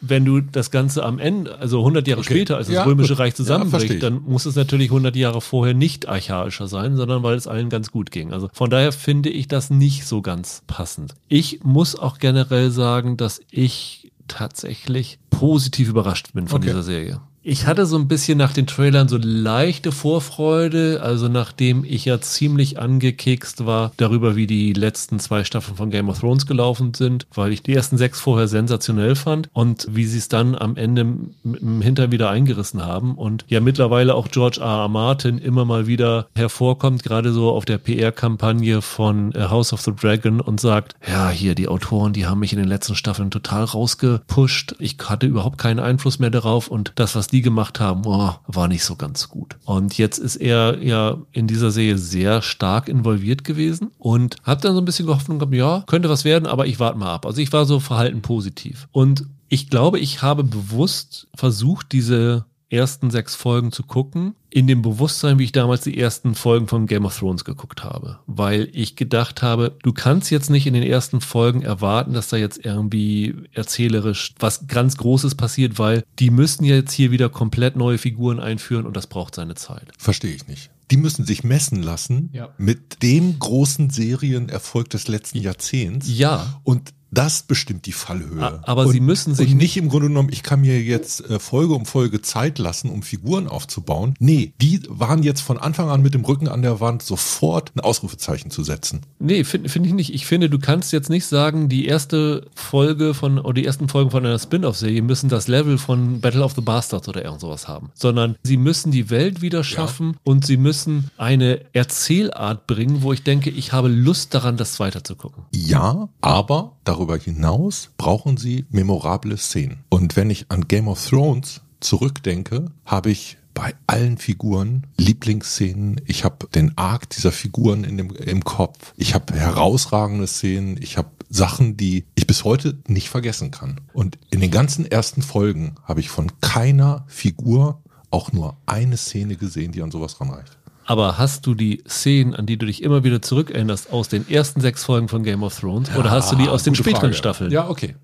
Wenn du das Ganze am Ende, also 100 Jahre Okay. später, als das Ja, Römische. Reich Ja, zusammenbricht, ich. dann muss es natürlich 100 Jahre vorher nicht archaischer sein, sondern weil es allen ganz gut ging. Also von daher finde ich das nicht so ganz passend. Ich muss auch generell sagen, dass ich tatsächlich positiv überrascht bin von Okay. dieser Serie. Ich hatte so ein bisschen nach den Trailern so leichte Vorfreude, also nachdem ich ja ziemlich angekekst war darüber, wie die letzten zwei Staffeln von Game of Thrones gelaufen sind, weil ich die ersten sechs vorher sensationell fand und wie sie es dann am Ende mit dem Hintern wieder eingerissen haben und ja mittlerweile auch George R. R. Martin immer mal wieder hervorkommt, gerade so auf der PR-Kampagne von äh, House of the Dragon und sagt, ja, hier die Autoren, die haben mich in den letzten Staffeln total rausgepusht. Ich hatte überhaupt keinen Einfluss mehr darauf und das, was die gemacht haben, oh, war nicht so ganz gut. Und jetzt ist er ja in dieser Serie sehr stark involviert gewesen und hat dann so ein bisschen Hoffnung gehabt, ja, könnte was werden, aber ich warte mal ab. Also ich war so verhalten positiv. Und ich glaube, ich habe bewusst versucht, diese ersten sechs Folgen zu gucken, in dem Bewusstsein, wie ich damals die ersten Folgen von Game of Thrones geguckt habe. Weil ich gedacht habe, du kannst jetzt nicht in den ersten Folgen erwarten, dass da jetzt irgendwie erzählerisch was ganz Großes passiert, weil die müssen jetzt hier wieder komplett neue Figuren einführen und das braucht seine Zeit. Verstehe ich nicht. Die müssen sich messen lassen Ja. mit dem großen Serienerfolg des letzten Jahrzehnts. Ja. Und das bestimmt die Fallhöhe. Aber und, sie müssen sich und nicht im Grunde genommen, ich kann mir jetzt äh, Folge um Folge Zeit lassen, um Figuren aufzubauen. Nee, die waren jetzt von Anfang an mit dem Rücken an der Wand sofort ein Ausrufezeichen zu setzen. Nee, finde find ich nicht. Ich finde, du kannst jetzt nicht sagen, die erste Folge von, oder die ersten Folgen von einer Spin-off-Serie müssen das Level von Battle of the Bastards oder irgend sowas haben. Sondern sie müssen die Welt wieder schaffen und sie müssen eine Erzählart bringen, wo ich denke, ich habe Lust daran, das weiterzugucken. Ja, aber darüber hinaus brauchen sie memorable Szenen. Und wenn ich an Game of Thrones zurückdenke, habe ich bei allen Figuren Lieblingsszenen. Ich habe den Arc dieser Figuren in dem, im Kopf. Ich habe herausragende Szenen. Ich habe Sachen, die ich bis heute nicht vergessen kann. Und in den ganzen ersten Folgen habe ich von keiner Figur auch nur eine Szene gesehen, die an sowas ranreicht. Aber hast du die Szenen, an die du dich immer wieder zurückerinnerst, aus den ersten sechs Folgen von Game of Thrones? Ja, oder hast du die aus den späteren Frage. Staffeln? Ja, okay.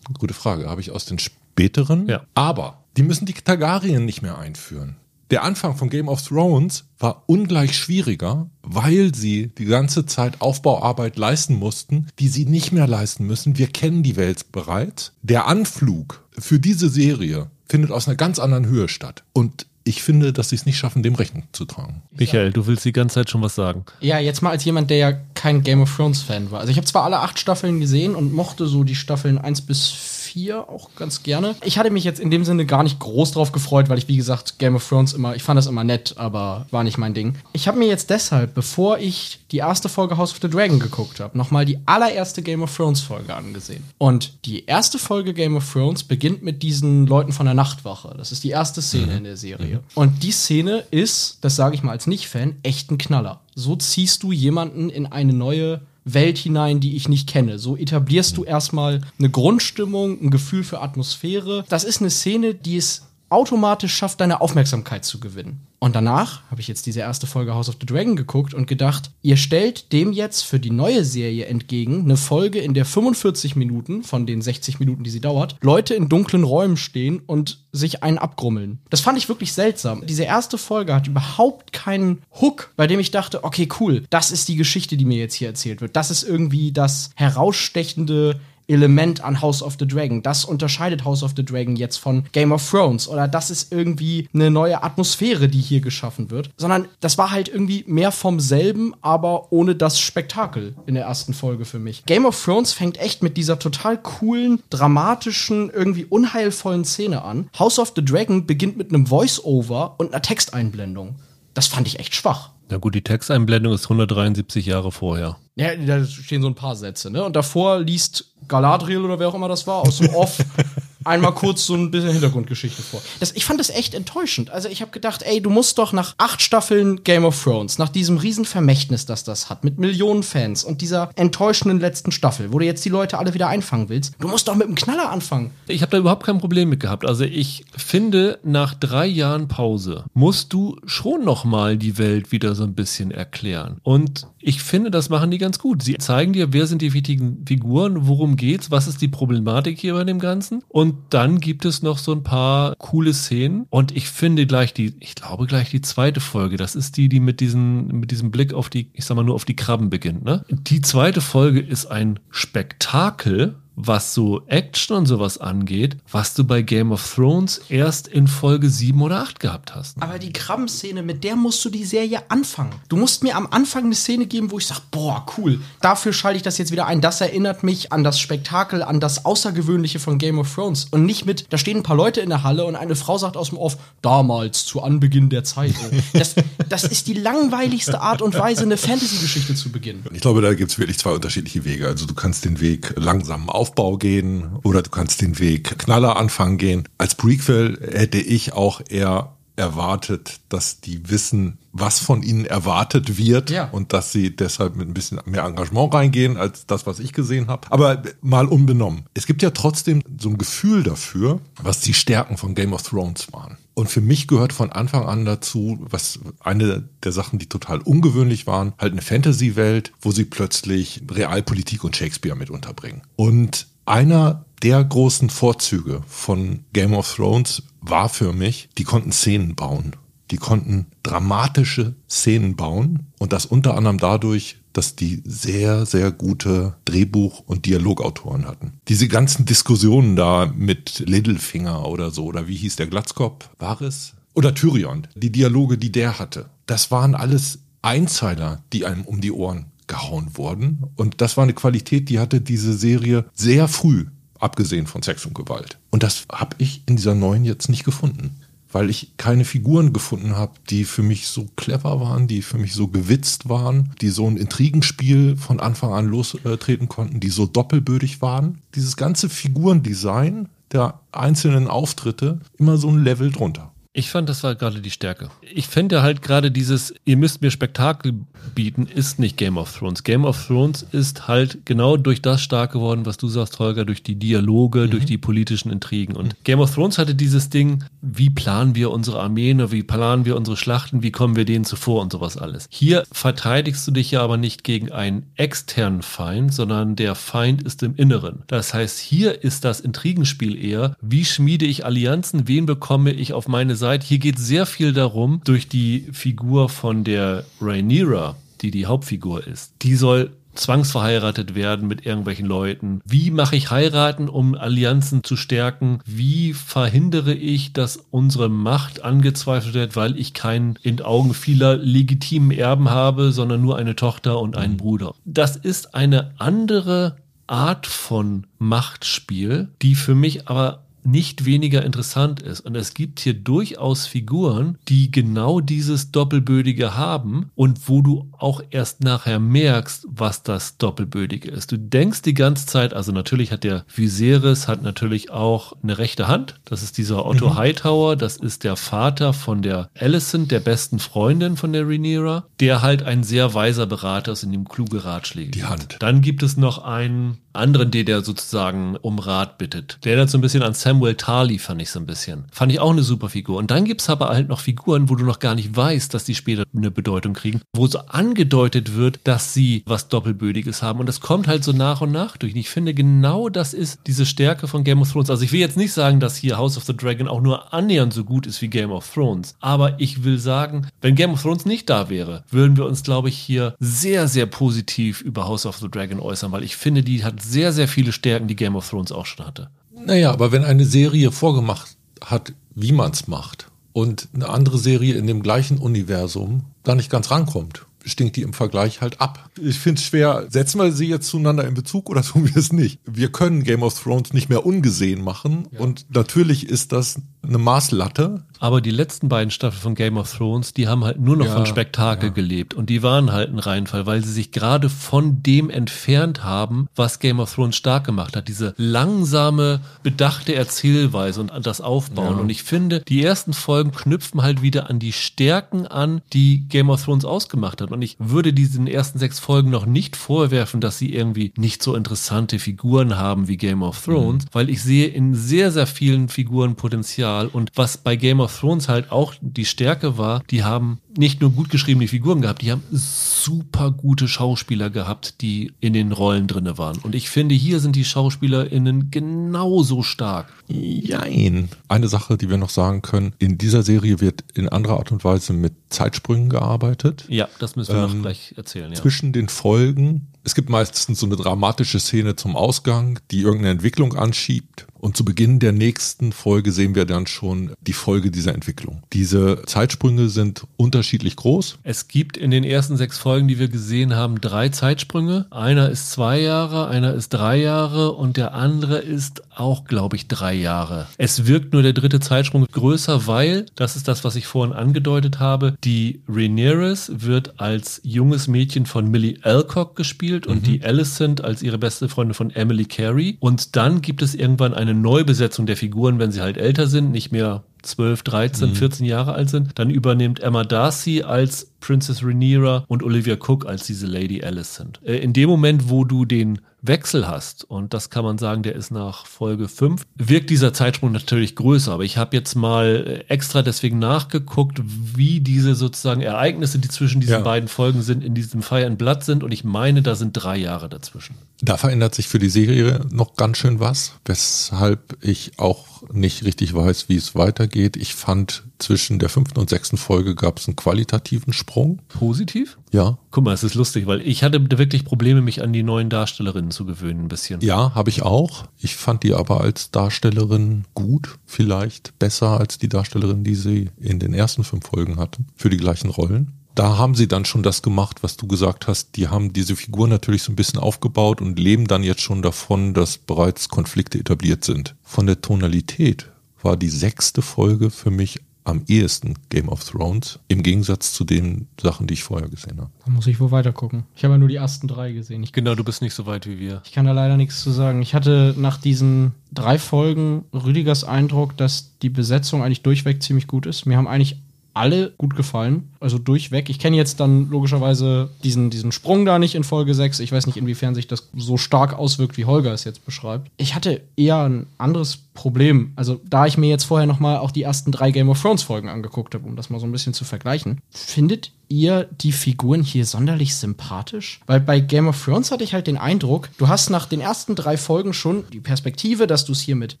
Gute Frage. Habe ich aus den späteren? Ja. Aber die müssen die Targaryen nicht mehr einführen. Der Anfang von Game of Thrones war ungleich schwieriger, weil sie die ganze Zeit Aufbauarbeit leisten mussten, die sie nicht mehr leisten müssen. Wir kennen die Welt bereits. Der Anflug für diese Serie findet aus einer ganz anderen Höhe statt. Und ich finde, dass sie es nicht schaffen, dem Rechnung zu tragen. Michael, du willst die ganze Zeit schon was sagen. Ja, jetzt mal als jemand, der ja kein Game of Thrones Fan war. Also ich habe zwar alle acht Staffeln gesehen und mochte so die Staffeln 1 bis 4 auch ganz gerne. Ich hatte mich jetzt in dem Sinne gar nicht groß drauf gefreut, weil ich, wie gesagt, Game of Thrones immer, ich fand das immer nett, aber war nicht mein Ding. Ich habe mir jetzt deshalb, bevor ich die erste Folge House of the Dragon geguckt habe, nochmal die allererste Game of Thrones Folge angesehen. Und die erste Folge Game of Thrones beginnt mit diesen Leuten von der Nachtwache. Das ist die erste Szene mhm. in der Serie. Mhm. Und die Szene ist, das sage ich mal als Nicht-Fan, echt ein Knaller. So ziehst du jemanden in eine neue Welt hinein, die ich nicht kenne. So etablierst du erstmal eine Grundstimmung, ein Gefühl für Atmosphäre. Das ist eine Szene, die es automatisch schafft, deine Aufmerksamkeit zu gewinnen. Und danach habe ich jetzt diese erste Folge House of the Dragon geguckt und gedacht, ihr stellt dem jetzt für die neue Serie entgegen eine Folge, in der 45 Minuten von den 60 Minuten, die sie dauert, Leute in dunklen Räumen stehen und sich einen abgrummeln. Das fand ich wirklich seltsam. Diese erste Folge hat überhaupt keinen Hook, bei dem ich dachte, okay, cool, das ist die Geschichte, die mir jetzt hier erzählt wird. Das ist irgendwie das herausstechende Element an House of the Dragon. Das unterscheidet House of the Dragon jetzt von Game of Thrones oder das ist irgendwie eine neue Atmosphäre, die hier geschaffen wird, sondern das war halt irgendwie mehr vom selben, aber ohne das Spektakel in der ersten Folge für mich. Game of Thrones fängt echt mit dieser total coolen, dramatischen, irgendwie unheilvollen Szene an. House of the Dragon beginnt mit einem Voice-Over und einer Texteinblendung. Das fand ich echt schwach. Na gut, die Texteinblendung ist 173 Jahre vorher. Ja, da stehen so ein paar Sätze, ne? Und davor liest Galadriel oder wer auch immer das war aus dem Off [LAUGHS] einmal kurz so ein bisschen Hintergrundgeschichte vor. Das, ich fand das echt enttäuschend. Also ich habe gedacht, ey, du musst doch nach acht Staffeln Game of Thrones, nach diesem riesen Vermächtnis, das das hat, mit Millionen Fans und dieser enttäuschenden letzten Staffel, wo du jetzt die Leute alle wieder einfangen willst, du musst doch mit dem Knaller anfangen. Ich habe da überhaupt kein Problem mit gehabt. Also ich finde, nach drei Jahren Pause musst du schon noch mal die Welt wieder so ein bisschen erklären. Und ich finde, das machen die ganz gut. Sie zeigen dir, wer sind die wichtigen Figuren, worum geht's, was ist die Problematik hier bei dem Ganzen und dann gibt es noch so ein paar coole Szenen. Und ich finde gleich die, ich glaube gleich die zweite Folge, das ist die, die mit diesem, mit diesem Blick auf die, ich sag mal nur auf die Krabben beginnt, ne? Die zweite Folge ist ein Spektakel, was so Action und sowas angeht, was du bei Game of Thrones erst in Folge 7 oder 8 gehabt hast. Aber die Krabbenszene, mit der musst du die Serie anfangen. Du musst mir am Anfang eine Szene geben, wo ich sage, boah, cool, dafür schalte ich das jetzt wieder ein. Das erinnert mich an das Spektakel, an das Außergewöhnliche von Game of Thrones. Und nicht mit, da stehen ein paar Leute in der Halle und eine Frau sagt aus dem Off, damals, zu Anbeginn der Zeit. [LAUGHS] Das, das ist die langweiligste Art und Weise, eine Fantasy-Geschichte zu beginnen. Ich glaube, da gibt es wirklich zwei unterschiedliche Wege. Also du kannst den Weg langsam auf Aufbau gehen oder du kannst den Weg Knaller anfangen gehen. Als Prequel hätte ich auch eher erwartet, dass die wissen, was von ihnen erwartet wird ja. und dass sie deshalb mit ein bisschen mehr Engagement reingehen als das, was ich gesehen habe. Aber mal unbenommen. Es gibt ja trotzdem so ein Gefühl dafür, was die Stärken von Game of Thrones waren. Und für mich gehört von Anfang an dazu, was eine der Sachen, die total ungewöhnlich waren, halt eine Fantasy-Welt, wo sie plötzlich Realpolitik und Shakespeare mit unterbringen. Und einer der großen Vorzüge von Game of Thrones war für mich, die konnten Szenen bauen. Die konnten dramatische Szenen bauen und das unter anderem dadurch, dass die sehr, sehr gute Drehbuch- und Dialogautoren hatten. Diese ganzen Diskussionen da mit Littlefinger oder so, oder wie hieß der Glatzkopf? War es? Oder Tyrion, die Dialoge, die der hatte. Das waren alles Einzeiler, die einem um die Ohren gehauen wurden. Und das war eine Qualität, die hatte diese Serie sehr früh, abgesehen von Sex und Gewalt. Und das habe ich in dieser neuen jetzt nicht gefunden weil ich keine Figuren gefunden habe, die für mich so clever waren, die für mich so gewitzt waren, die so ein Intrigenspiel von Anfang an lostreten konnten, die so doppelbödig waren. Dieses ganze Figurendesign der einzelnen Auftritte immer so ein Level drunter. Ich fand, das war gerade die Stärke. Ich fände halt gerade dieses, ihr müsst mir Spektakel bieten, ist nicht Game of Thrones. Game of Thrones ist halt genau durch das stark geworden, was du sagst, Holger, durch die Dialoge, mhm. durch die politischen Intrigen. Und Game of Thrones hatte dieses Ding, wie planen wir unsere Armeen, wie planen wir unsere Schlachten, wie kommen wir denen zuvor und sowas alles. Hier verteidigst du dich ja aber nicht gegen einen externen Feind, sondern der Feind ist im Inneren. Das heißt, hier ist das Intrigenspiel eher, wie schmiede ich Allianzen, wen bekomme ich auf meine Seite. Hier geht sehr viel darum, durch die Figur von der Rhaenyra, die die Hauptfigur ist. Die soll zwangsverheiratet werden mit irgendwelchen Leuten? Wie mache ich heiraten, um Allianzen zu stärken? Wie verhindere ich, dass unsere Macht angezweifelt wird, weil ich keinen in Augen vieler legitimen Erben habe, sondern nur eine Tochter und einen mhm. Bruder? Das ist eine andere Art von Machtspiel, die für mich aber nicht weniger interessant ist. Und es gibt hier durchaus Figuren, die genau dieses Doppelbödige haben und wo du auch erst nachher merkst, was das Doppelbödige ist. Du denkst die ganze Zeit, also natürlich hat der Viserys hat natürlich auch eine rechte Hand. Das ist dieser Otto mhm. Hightower, das ist der Vater von der Alicent, der besten Freundin von der Rhaenyra, der halt ein sehr weiser Berater ist, in dem kluge Ratschläge. Die Hand. Dann gibt es noch einen anderen, der, der sozusagen um Rat bittet. Der hat so ein bisschen an Samuel Tarly, fand ich so ein bisschen. Fand ich auch eine super Figur. Und dann gibt's aber halt noch Figuren, wo du noch gar nicht weißt, dass die später eine Bedeutung kriegen, wo so angedeutet wird, dass sie was Doppelbödiges haben. Und das kommt halt so nach und nach durch. Und ich finde, genau das ist diese Stärke von Game of Thrones. Also ich will jetzt nicht sagen, dass hier House of the Dragon auch nur annähernd so gut ist wie Game of Thrones. Aber ich will sagen, wenn Game of Thrones nicht da wäre, würden wir uns, glaube ich, hier sehr, sehr positiv über House of the Dragon äußern, weil ich finde, die hat sehr, sehr viele Stärken, die Game of Thrones auch schon hatte. Naja, aber wenn eine Serie vorgemacht hat, wie man es macht, und eine andere Serie in dem gleichen Universum da nicht ganz rankommt, stinkt die im Vergleich halt ab. Ich finde es schwer, setzen wir sie jetzt zueinander in Bezug oder [LAUGHS] tun wir es nicht? Wir können Game of Thrones nicht mehr ungesehen machen ja. und natürlich ist das eine Maßlatte. Aber die letzten beiden Staffeln von Game of Thrones, die haben halt nur noch ja, von Spektakel ja. gelebt. Und die waren halt ein Reinfall, weil sie sich gerade von dem entfernt haben, was Game of Thrones stark gemacht hat. Diese langsame, bedachte Erzählweise und das Aufbauen. Ja. Und ich finde, die ersten Folgen knüpfen halt wieder an die Stärken an, die Game of Thrones ausgemacht hat. Und ich würde diesen ersten sechs Folgen noch nicht vorwerfen, dass sie irgendwie nicht so interessante Figuren haben wie Game of Thrones, mhm. weil ich sehe in sehr, sehr vielen Figuren Potenzial. Und was bei Game of Thrones halt auch die Stärke war, die haben nicht nur gut geschriebene Figuren gehabt, die haben super gute Schauspieler gehabt, die in den Rollen drinne waren. Und ich finde, hier sind die SchauspielerInnen genauso stark. Jein. Eine Sache, die wir noch sagen können, in dieser Serie wird in anderer Art und Weise mit Zeitsprüngen gearbeitet. Ja, das müssen wir ähm, noch gleich erzählen. Ja. Zwischen den Folgen es gibt meistens so eine dramatische Szene zum Ausgang, die irgendeine Entwicklung anschiebt. Und zu Beginn der nächsten Folge sehen wir dann schon die Folge dieser Entwicklung. Diese Zeitsprünge sind unterschiedlich groß. Es gibt in den ersten sechs Folgen, die wir gesehen haben, drei Zeitsprünge. Einer ist zwei Jahre, einer ist drei Jahre und der andere ist auch, glaube ich, drei Jahre. Es wirkt nur der dritte Zeitsprung größer, weil, das ist das, was ich vorhin angedeutet habe, die Rhaenyra wird als junges Mädchen von Millie Alcock gespielt und mhm. die Alicent als ihre beste Freundin von Emily Carey. Und dann gibt es irgendwann eine Neubesetzung der Figuren, wenn sie halt älter sind, nicht mehr 12, 13, mhm. 14 Jahre alt sind. Dann übernimmt Emma Darcy als Princess Rhaenyra und Olivia Cook als diese Lady Alicent. Äh, in dem Moment, wo du den Wechsel hast, und das kann man sagen, der ist nach Folge 5, wirkt dieser Zeitsprung natürlich größer. Aber ich habe jetzt mal äh, extra deswegen nachgeguckt, wie diese sozusagen Ereignisse, die zwischen diesen ja. beiden Folgen sind, in diesem Fire and Blood sind. Und ich meine, da sind drei Jahre dazwischen. Da verändert sich für die Serie noch ganz schön was, weshalb ich auch nicht richtig weiß, wie es weitergeht. Ich fand zwischen der fünften und sechsten Folge gab es einen qualitativen Sprung. Positiv? Ja. Guck mal, es ist lustig, weil ich hatte wirklich Probleme, mich an die neuen Darstellerinnen zu gewöhnen, ein bisschen. Ja, habe ich auch. Ich fand die aber als Darstellerin gut, vielleicht besser als die Darstellerin, die sie in den ersten fünf Folgen hatten, für die gleichen Rollen da haben sie dann schon das gemacht, was du gesagt hast. Die haben diese Figur natürlich so ein bisschen aufgebaut und leben dann jetzt schon davon, dass bereits Konflikte etabliert sind. Von der Tonalität war die sechste Folge für mich am ehesten Game of Thrones, im Gegensatz zu den Sachen, die ich vorher gesehen habe. Da muss ich wohl weiter gucken. Ich habe ja nur die ersten drei gesehen. Ich, Genau, du bist nicht so weit wie wir. ich kann da leider nichts zu sagen. Ich hatte nach diesen drei Folgen Rüdigers Eindruck, dass die Besetzung eigentlich durchweg ziemlich gut ist. Mir haben eigentlich alle gut gefallen. Also durchweg. Ich kenne jetzt dann logischerweise diesen, diesen Sprung da nicht in Folge 6. Ich weiß nicht, inwiefern sich das so stark auswirkt, wie Holger es jetzt beschreibt. Ich hatte eher ein anderes Problem. Also, da ich mir jetzt vorher nochmal auch die ersten drei Game of Thrones Folgen angeguckt habe, um das mal so ein bisschen zu vergleichen, findet ihr die Figuren hier sonderlich sympathisch? Weil bei Game of Thrones hatte ich halt den Eindruck, du hast nach den ersten drei Folgen schon die Perspektive, dass du es hier mit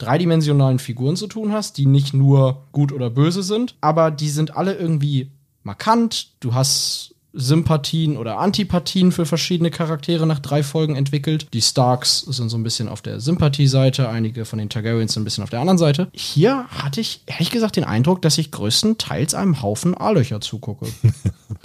dreidimensionalen Figuren zu tun hast, die nicht nur gut oder böse sind, aber die sind alle irgendwie markant. Du hast Sympathien oder Antipathien für verschiedene Charaktere nach drei Folgen entwickelt. Die Starks sind so ein bisschen auf der Sympathieseite, einige von den Targaryens sind ein bisschen auf der anderen Seite. Hier hatte ich ehrlich gesagt den Eindruck, dass ich größtenteils einem Haufen A-Löcher zugucke. [LAUGHS]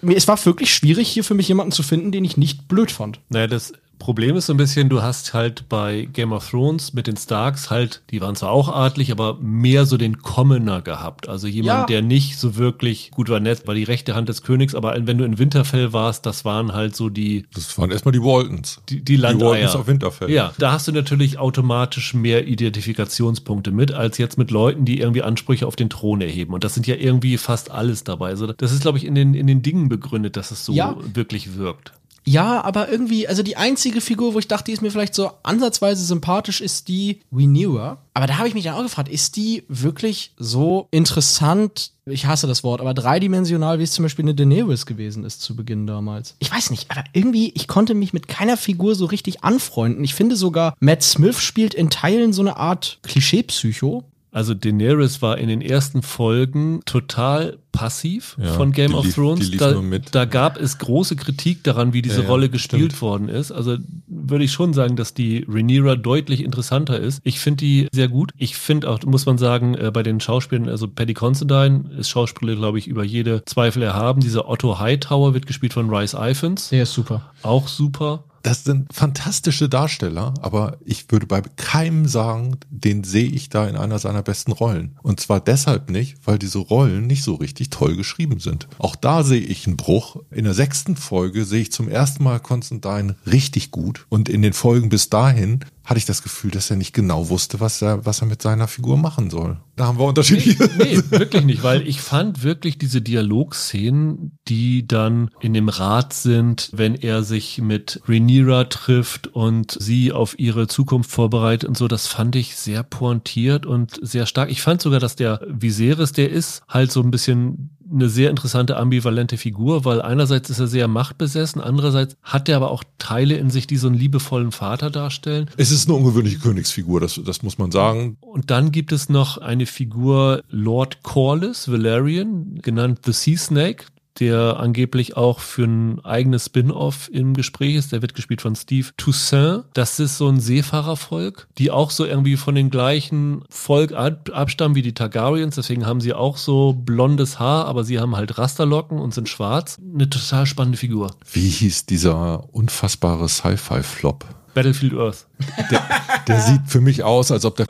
Es war wirklich schwierig, hier für mich jemanden zu finden, den ich nicht blöd fand. Naja, das Problem ist so ein bisschen, du hast halt bei Game of Thrones mit den Starks halt, die waren zwar auch adlig, aber mehr so den Commoner gehabt. Also jemand, Ja. der nicht so wirklich gut war nett, war die rechte Hand des Königs, aber wenn du in Winterfell warst, das waren halt so die, Das waren erstmal die Waltons. die, die Landeier. Waltons auf Winterfell. Ja, da hast du natürlich automatisch mehr Identifikationspunkte mit, als jetzt mit Leuten, die irgendwie Ansprüche auf den Thron erheben. Und das sind ja irgendwie fast alles dabei. Also das ist, glaube ich, in den, in den Dingen begründet, dass es so Ja. wirklich wirkt. Ja, aber irgendwie, also die einzige Figur, wo ich dachte, die ist mir vielleicht so ansatzweise sympathisch, ist die Rhaenyra. Aber da habe ich mich dann auch gefragt, ist die wirklich so interessant? Ich hasse das Wort, aber dreidimensional, wie es zum Beispiel eine Daenerys gewesen ist zu Beginn damals. Ich weiß nicht, aber irgendwie, ich konnte mich mit keiner Figur so richtig anfreunden. Ich finde sogar, Matt Smith spielt in Teilen so eine Art Klischee-Psycho. Also Daenerys war in den ersten Folgen total passiv Ja, von Game die of lief- Thrones. die lief da, nur mit. da gab es große Kritik daran, wie diese Ja, ja, Rolle gespielt stimmt. worden ist. Also würde ich schon sagen, dass die Rhaenyra deutlich interessanter ist. Ich finde die sehr gut. Ich finde auch, muss man sagen, äh, bei den Schauspielern, also Paddy Considine ist Schauspieler, glaube ich, über jede Zweifel erhaben. Dieser Otto Hightower wird gespielt von Rice Iphans. Der ist super. Auch super. Das sind fantastische Darsteller, aber ich würde bei keinem sagen, den sehe ich da in einer seiner besten Rollen. Und zwar deshalb nicht, weil diese Rollen nicht so richtig toll geschrieben sind. Auch da sehe ich einen Bruch. In der sechsten Folge sehe ich zum ersten Mal Constantine richtig gut. Und in den Folgen bis dahin hatte ich das Gefühl, dass er nicht genau wusste, was er, was er mit seiner Figur machen soll. Da haben wir unterschiedliche. Nee, [LAUGHS] wirklich nicht, weil ich fand wirklich diese Dialogszenen, die dann in dem Rat sind, wenn er sich mit Rhaenyra trifft und sie auf ihre Zukunft vorbereitet und so, das fand ich sehr pointiert und sehr stark. Ich fand sogar, dass der Viserys, der ist, halt so ein bisschen eine sehr interessante ambivalente Figur, weil einerseits ist er sehr machtbesessen, andererseits hat er aber auch Teile in sich, die so einen liebevollen Vater darstellen. Es ist eine ungewöhnliche Königsfigur, das, das muss man sagen. Und dann gibt es noch eine Figur Lord Corlys Valerian, genannt The Sea Snake, der angeblich auch für ein eigenes Spin-off im Gespräch ist. Der wird gespielt von Steve Toussaint. Das ist so ein Seefahrervolk, die auch so irgendwie von den gleichen Volk ab abstammen wie die Targaryens. Deswegen haben sie auch so blondes Haar, aber sie haben halt Rasterlocken und sind schwarz. Eine total spannende Figur. Wie hieß dieser unfassbare Sci-Fi-Flop? Battlefield Earth. Der, der sieht für mich aus, als ob der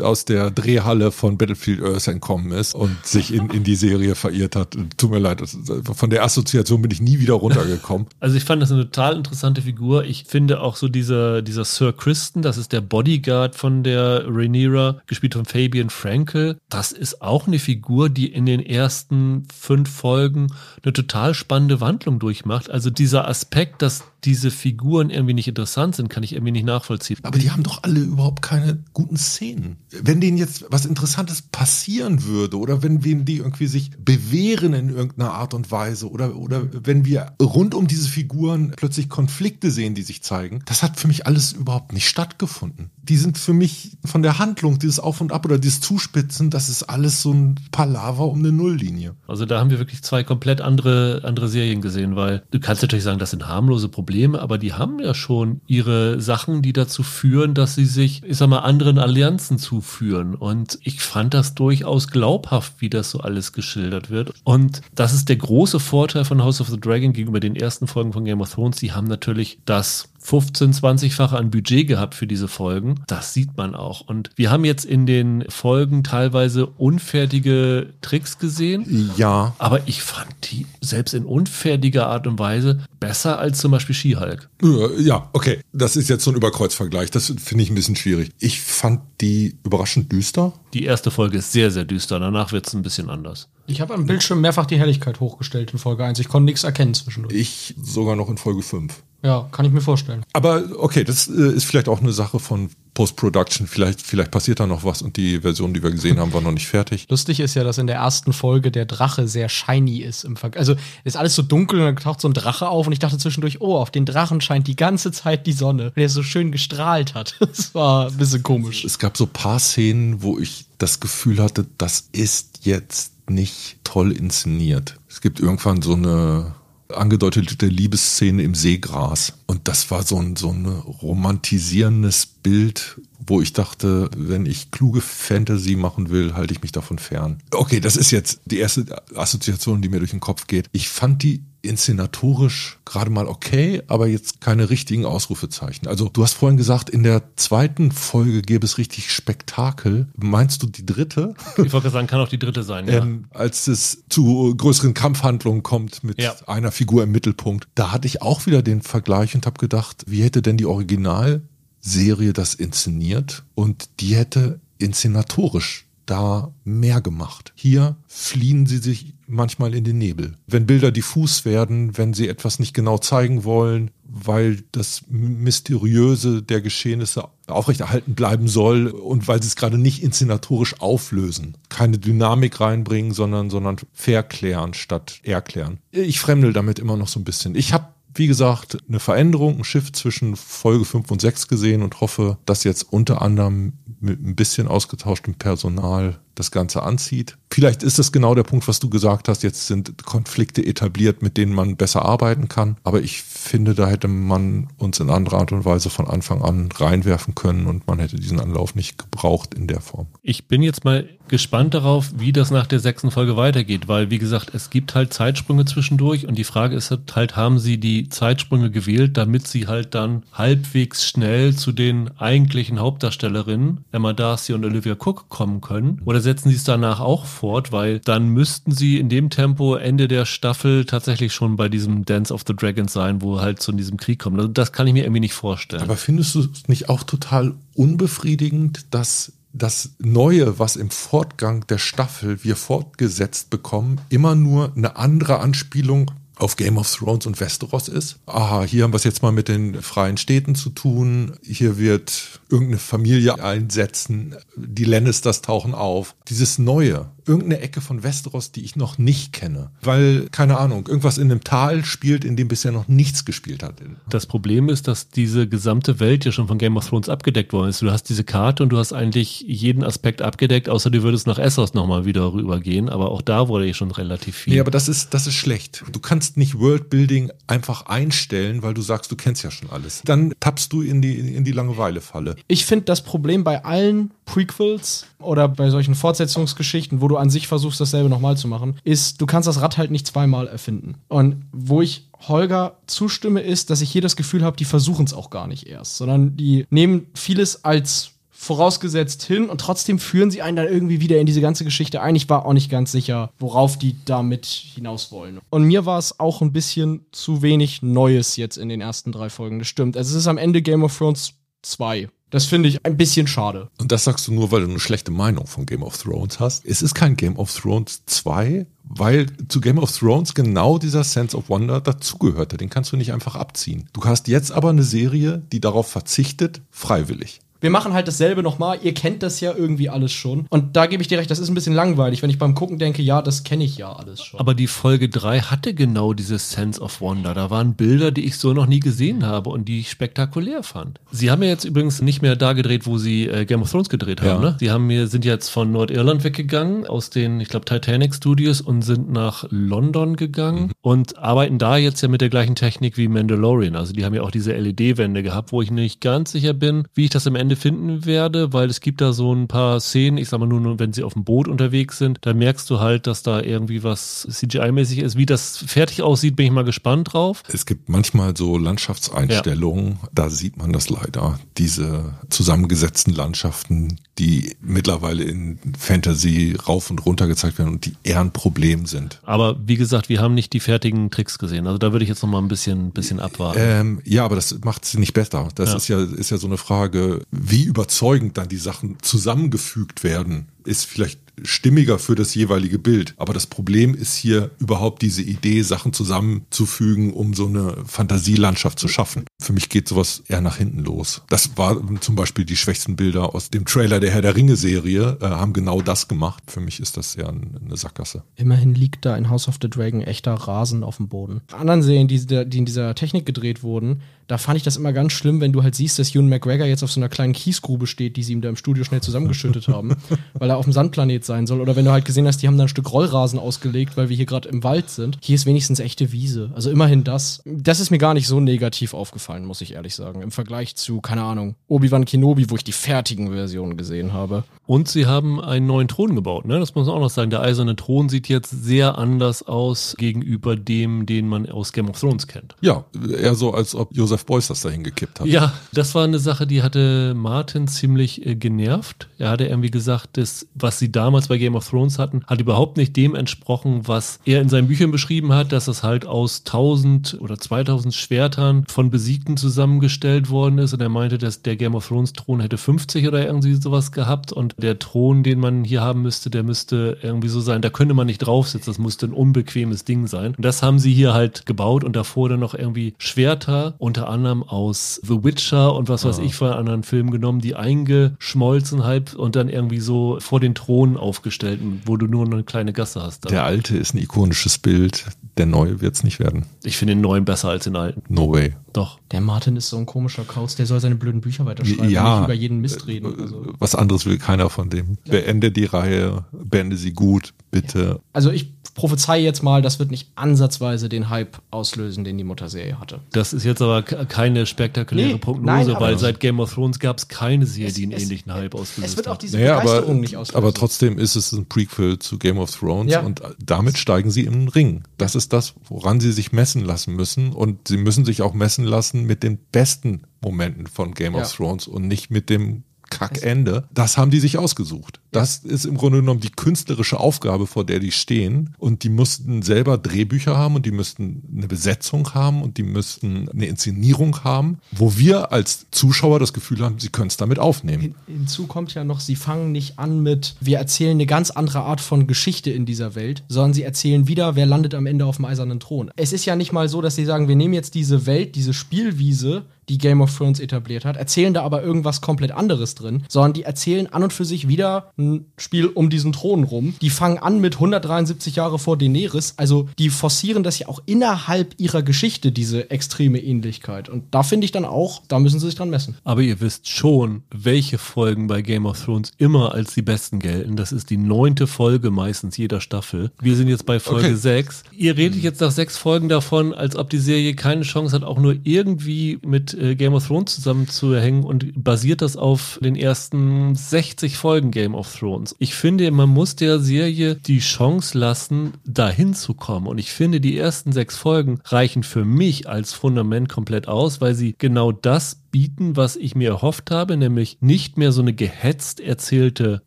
aus der Drehhalle von Battlefield Earth entkommen ist und sich in, in die Serie verirrt hat. Tut mir leid, das, von der Assoziation bin ich nie wieder runtergekommen. [LAUGHS] Also ich fand das eine total interessante Figur. Ich finde auch so dieser, dieser Sir Kristen, das ist der Bodyguard von der Rhaenyra, gespielt von Fabian Frankel. Das ist auch eine Figur, die in den ersten fünf Folgen eine total spannende Wandlung durchmacht. Also dieser Aspekt, dass diese Figuren irgendwie nicht interessant sind, kann ich irgendwie nicht nachvollziehen. Aber die haben doch alle überhaupt keine guten Szenen. Wenn denen jetzt was Interessantes passieren würde oder wenn wir die irgendwie sich bewähren in irgendeiner Art und Weise oder, oder wenn wir rund um diese Figuren plötzlich Konflikte sehen, die sich zeigen, das hat für mich alles überhaupt nicht stattgefunden. Die sind für mich von der Handlung, dieses Auf und Ab oder dieses Zuspitzen, das ist alles so ein Palaver um eine Nulllinie. Also da haben wir wirklich zwei komplett andere, andere Serien gesehen, weil du kannst natürlich sagen, das sind harmlose Probleme, aber die haben ja schon ihre Sachen, die dazu führen, dass sie sich, ich sag mal, anderen Allianzen zuführen. Und ich fand das durchaus glaubhaft, wie das so alles geschildert wird. Und das ist der große Vorteil von House of the Dragon gegenüber den ersten Folgen von Game of Thrones. Die haben natürlich das 15, 20-fache an Budget gehabt für diese Folgen. Das sieht man auch. Und wir haben jetzt in den Folgen teilweise unfertige Tricks gesehen. Ja. Aber ich fand die selbst in unfertiger Art und Weise besser als zum Beispiel She-Hulk. Äh, Ja, okay. Das ist jetzt so ein Überkreuzvergleich. Das finde ich ein bisschen schwierig. Ich fand die überraschend düster. Die erste Folge ist sehr, sehr düster. Danach wird es ein bisschen anders. Ich habe am Bildschirm mehrfach die Helligkeit hochgestellt in Folge 1. Ich konnte nichts erkennen zwischendurch. Ich sogar noch in Folge 5. Ja, kann ich mir vorstellen. Aber okay, das äh, ist vielleicht auch eine Sache von Post-Production. Vielleicht, vielleicht passiert da noch was und die Version, die wir gesehen haben, war noch nicht fertig. [LAUGHS] Lustig ist ja, dass in der ersten Folge der Drache sehr shiny ist im Vergleich. Also ist alles so dunkel und dann taucht so ein Drache auf und ich dachte zwischendurch, oh, auf den Drachen scheint die ganze Zeit die Sonne, weil er so schön gestrahlt hat. [LAUGHS] Das war ein bisschen komisch. Es gab so paar Szenen, wo ich das Gefühl hatte, das ist jetzt nicht toll inszeniert. Es gibt irgendwann so eine angedeutete Liebesszene im Seegras. Und das war so ein, so ein romantisierendes Bild, wo ich dachte, wenn ich kluge Fantasy machen will, halte ich mich davon fern. Okay, das ist jetzt die erste Assoziation, die mir durch den Kopf geht. Ich fand die inszenatorisch gerade mal okay, aber jetzt keine richtigen Ausrufezeichen. Also du hast vorhin gesagt, in der zweiten Folge gäbe es richtig Spektakel. Meinst du die dritte? Ich wollte sagen, kann auch die dritte sein. Ja. Ähm, als es zu größeren Kampfhandlungen kommt mit Ja. einer Figur im Mittelpunkt. Da hatte ich auch wieder den Vergleich und habe gedacht, wie hätte denn die Originalserie das inszeniert? Und die hätte inszenatorisch da mehr gemacht. Hier fliehen sie sich manchmal in den Nebel. Wenn Bilder diffus werden, wenn sie etwas nicht genau zeigen wollen, weil das Mysteriöse der Geschehnisse aufrechterhalten bleiben soll und weil sie es gerade nicht inszenatorisch auflösen. Keine Dynamik reinbringen, sondern, sondern verklären statt erklären. Ich fremdel damit immer noch so ein bisschen. Ich habe wie gesagt, eine Veränderung, ein Shift zwischen Folge 5 und 6 gesehen und hoffe, dass jetzt unter anderem mit ein bisschen ausgetauschtem Personal das Ganze anzieht. Vielleicht ist das genau der Punkt, was du gesagt hast. Jetzt sind Konflikte etabliert, mit denen man besser arbeiten kann. Aber ich finde, da hätte man uns in anderer Art und Weise von Anfang an reinwerfen können und man hätte diesen Anlauf nicht gebraucht in der Form. Ich bin jetzt mal gespannt darauf, wie das nach der sechsten Folge weitergeht, weil, wie gesagt, es gibt halt Zeitsprünge zwischendurch und die Frage ist halt, haben sie die Zeitsprünge gewählt, damit sie halt dann halbwegs schnell zu den eigentlichen Hauptdarstellerinnen, Emma Darcy und Olivia Cook, kommen können? Oder setzen sie es danach auch fort, weil dann müssten sie in dem Tempo Ende der Staffel tatsächlich schon bei diesem Dance of the Dragons sein, wo halt zu diesem Krieg kommt. Also das kann ich mir irgendwie nicht vorstellen. Aber findest du es nicht auch total unbefriedigend, dass das Neue, was im Fortgang der Staffel wir fortgesetzt bekommen, immer nur eine andere Anspielung auf Game of Thrones und Westeros ist. Aha, hier haben wir es jetzt mal mit den freien Städten zu tun. Hier wird irgendeine Familie einsetzen. Die Lannisters tauchen auf. Dieses Neue, irgendeine Ecke von Westeros, die ich noch nicht kenne. Weil, keine Ahnung, irgendwas in einem Tal spielt, in dem bisher noch nichts gespielt hat. Das Problem ist, dass diese gesamte Welt ja schon von Game of Thrones abgedeckt worden ist. Du hast diese Karte und du hast eigentlich jeden Aspekt abgedeckt, außer du würdest nach Essos nochmal wieder rübergehen. Aber auch da wurde ja schon relativ viel. Nee, aber das ist, das ist schlecht. Du kannst nicht Worldbuilding einfach einstellen, weil du sagst, du kennst ja schon alles. Dann tappst du in die, in die Langeweile-Falle. Ich finde das Problem bei allen Prequels oder bei solchen Fortsetzungsgeschichten, wo du an sich versuchst, dasselbe nochmal zu machen, ist, du kannst das Rad halt nicht zweimal erfinden. Und wo ich Holger zustimme, ist, dass ich hier das Gefühl habe, die versuchen es auch gar nicht erst, sondern die nehmen vieles als vorausgesetzt hin und trotzdem führen sie einen dann irgendwie wieder in diese ganze Geschichte ein. Ich war auch nicht ganz sicher, worauf die damit hinaus wollen. Und mir war es auch ein bisschen zu wenig Neues jetzt in den ersten drei Folgen. Das stimmt. Also es ist am Ende Game of Thrones 2. Das finde ich ein bisschen schade. Und das sagst du nur, weil du eine schlechte Meinung von Game of Thrones hast. Es ist kein Game of Thrones 2, weil zu Game of Thrones genau dieser Sense of Wonder dazugehörte. Den kannst du nicht einfach abziehen. Du hast jetzt aber eine Serie, die darauf verzichtet, freiwillig. Wir machen halt dasselbe nochmal. Ihr kennt das ja irgendwie alles schon. Und da gebe ich dir recht, das ist ein bisschen langweilig, wenn ich beim Gucken denke, ja, das kenne ich ja alles schon. Aber die Folge 3 hatte genau dieses Sense of Wonder. Da waren Bilder, die ich so noch nie gesehen habe und die ich spektakulär fand. Sie haben ja jetzt übrigens nicht mehr da gedreht, wo sie äh, Game of Thrones gedreht haben. Ja. Ne? Sie haben mir, sind jetzt von Nordirland weggegangen, aus den, ich glaube, Titanic Studios und sind nach London gegangen und arbeiten da jetzt ja mit der gleichen Technik wie Mandalorian. Also die haben ja auch diese LED-Wände gehabt, wo ich nicht ganz sicher bin, wie ich das im Endeffekt Stelle finden werde, weil es gibt da so ein paar Szenen, ich sag mal nur, wenn sie auf dem Boot unterwegs sind, da merkst du halt, dass da irgendwie was CGI-mäßig ist. Wie das fertig aussieht, bin ich mal gespannt drauf. Es gibt manchmal so Landschaftseinstellungen, ja. da sieht man das leider. Diese zusammengesetzten Landschaften, die mittlerweile in Fantasy rauf und runter gezeigt werden und die eher ein Problem sind. Aber wie gesagt, wir haben nicht die fertigen Tricks gesehen. Also da würde ich jetzt noch mal ein bisschen, bisschen abwarten. Ähm, ja, aber das macht sie nicht besser. Das ja. ist ja, ist ja so eine Frage, wie überzeugend dann die Sachen zusammengefügt werden ist vielleicht stimmiger für das jeweilige Bild. Aber das Problem ist hier überhaupt diese Idee, Sachen zusammenzufügen, um so eine Fantasielandschaft zu schaffen. Für mich geht sowas eher nach hinten los. Das war zum Beispiel die schwächsten Bilder aus dem Trailer der Herr der Ringe-Serie, äh, haben genau das gemacht. Für mich ist das ja eine Sackgasse. Immerhin liegt da in House of the Dragon echter Rasen auf dem Boden. Anderen Serien, die, die in dieser Technik gedreht wurden, da fand ich das immer ganz schlimm, wenn du halt siehst, dass Ewan McGregor jetzt auf so einer kleinen Kiesgrube steht, die sie ihm da im Studio schnell zusammengeschüttet [LAUGHS] haben, weil er auf dem Sandplanet sein soll. Oder wenn du halt gesehen hast, die haben da ein Stück Rollrasen ausgelegt, weil wir hier gerade im Wald sind. Hier ist wenigstens echte Wiese. Also immerhin das. Das ist mir gar nicht so negativ aufgefallen, muss ich ehrlich sagen. Im Vergleich zu, keine Ahnung, Obi-Wan Kenobi, wo ich die fertigen Versionen gesehen habe. Und sie haben einen neuen Thron gebaut, ne? Das muss man auch noch sagen. Der eiserne Thron sieht jetzt sehr anders aus gegenüber dem, den man aus Game of Thrones kennt. Ja, eher so, als ob Joseph Beuys das dahin gekippt hat. Ja, das war eine Sache, die hatte Martin ziemlich äh, genervt. Er hatte irgendwie gesagt, dass was sie damals bei Game of Thrones hatten, hat überhaupt nicht dem entsprochen, was er in seinen Büchern beschrieben hat, dass es halt aus 1000 oder 2000 Schwertern von Besiegten zusammengestellt worden ist. Und er meinte, dass der Game of Thrones Thron hätte 50 oder irgendwie sowas gehabt und der Thron, den man hier haben müsste, der müsste irgendwie so sein, da könnte man nicht draufsitzen, das musste ein unbequemes Ding sein. Und das haben sie hier halt gebaut und davor dann noch irgendwie Schwerter, unter anderem aus The Witcher und was weiß ja. ich von anderen Filmen genommen, die eingeschmolzen halb und dann irgendwie so vor den Thron aufgestellt, wo du nur eine kleine Gasse hast. Dann. Der alte ist ein ikonisches Bild, der neue wird es nicht werden. Ich finde den neuen besser als den alten. No way. Doch. Der Martin ist so ein komischer Kauz, der soll seine blöden Bücher weiterschreiben ja, und nicht über jeden Mist reden. Also. Was anderes will keiner von dem. Ja. Beende die Reihe, beende sie gut, bitte. Ja. Also ich prophezei jetzt mal, das wird nicht ansatzweise den Hype auslösen, den die Mutterserie hatte. Das ist jetzt aber keine spektakuläre nee, Prognose, nein, weil seit Game of Thrones gab es keine Serie, die einen es, ähnlichen Hype auslöst. Es wird auch diese naja, Begeisterung aber, nicht auslösen. Aber trotzdem ist es ein Prequel zu Game of Thrones ja. und damit steigen sie in den Ring. Das ist das, woran sie sich messen lassen müssen und sie müssen sich auch messen lassen mit den besten Momenten von Game ja. of Thrones und nicht mit dem Kackende. Das haben die sich ausgesucht. Das ist im Grunde genommen die künstlerische Aufgabe, vor der die stehen. Und die mussten selber Drehbücher haben und die müssten eine Besetzung haben und die müssten eine Inszenierung haben, wo wir als Zuschauer das Gefühl haben, sie können es damit aufnehmen. hinzu kommt ja noch, sie fangen nicht an mit, wir erzählen eine ganz andere Art von Geschichte in dieser Welt, sondern sie erzählen wieder, wer landet am Ende auf dem eisernen Thron. Es ist ja nicht mal so, dass sie sagen, wir nehmen jetzt diese Welt, diese Spielwiese, die Game of Thrones etabliert hat, erzählen da aber irgendwas komplett anderes drin, sondern die erzählen an und für sich wieder ein Spiel um diesen Thron rum. Die fangen an mit 173 Jahre vor Daenerys, also die forcieren das ja auch innerhalb ihrer Geschichte, diese extreme Ähnlichkeit. Und da finde ich dann auch, da müssen sie sich dran messen. Aber ihr wisst schon, welche Folgen bei Game of Thrones immer als die besten gelten. Das ist die neunte Folge meistens jeder Staffel. Wir sind jetzt bei Folge okay. 6. Ihr redet jetzt nach sechs Folgen davon, als ob die Serie keine Chance hat, auch nur irgendwie mit äh, Game of Thrones zusammenzuhängen und basiert das auf den ersten 60 Folgen Game of Thrones. Ich finde, man muss der Serie die Chance lassen, dahin zu kommen. Und ich finde, die ersten sechs Folgen reichen für mich als Fundament komplett aus, weil sie genau das bieten, was ich mir erhofft habe, nämlich nicht mehr so eine gehetzt erzählte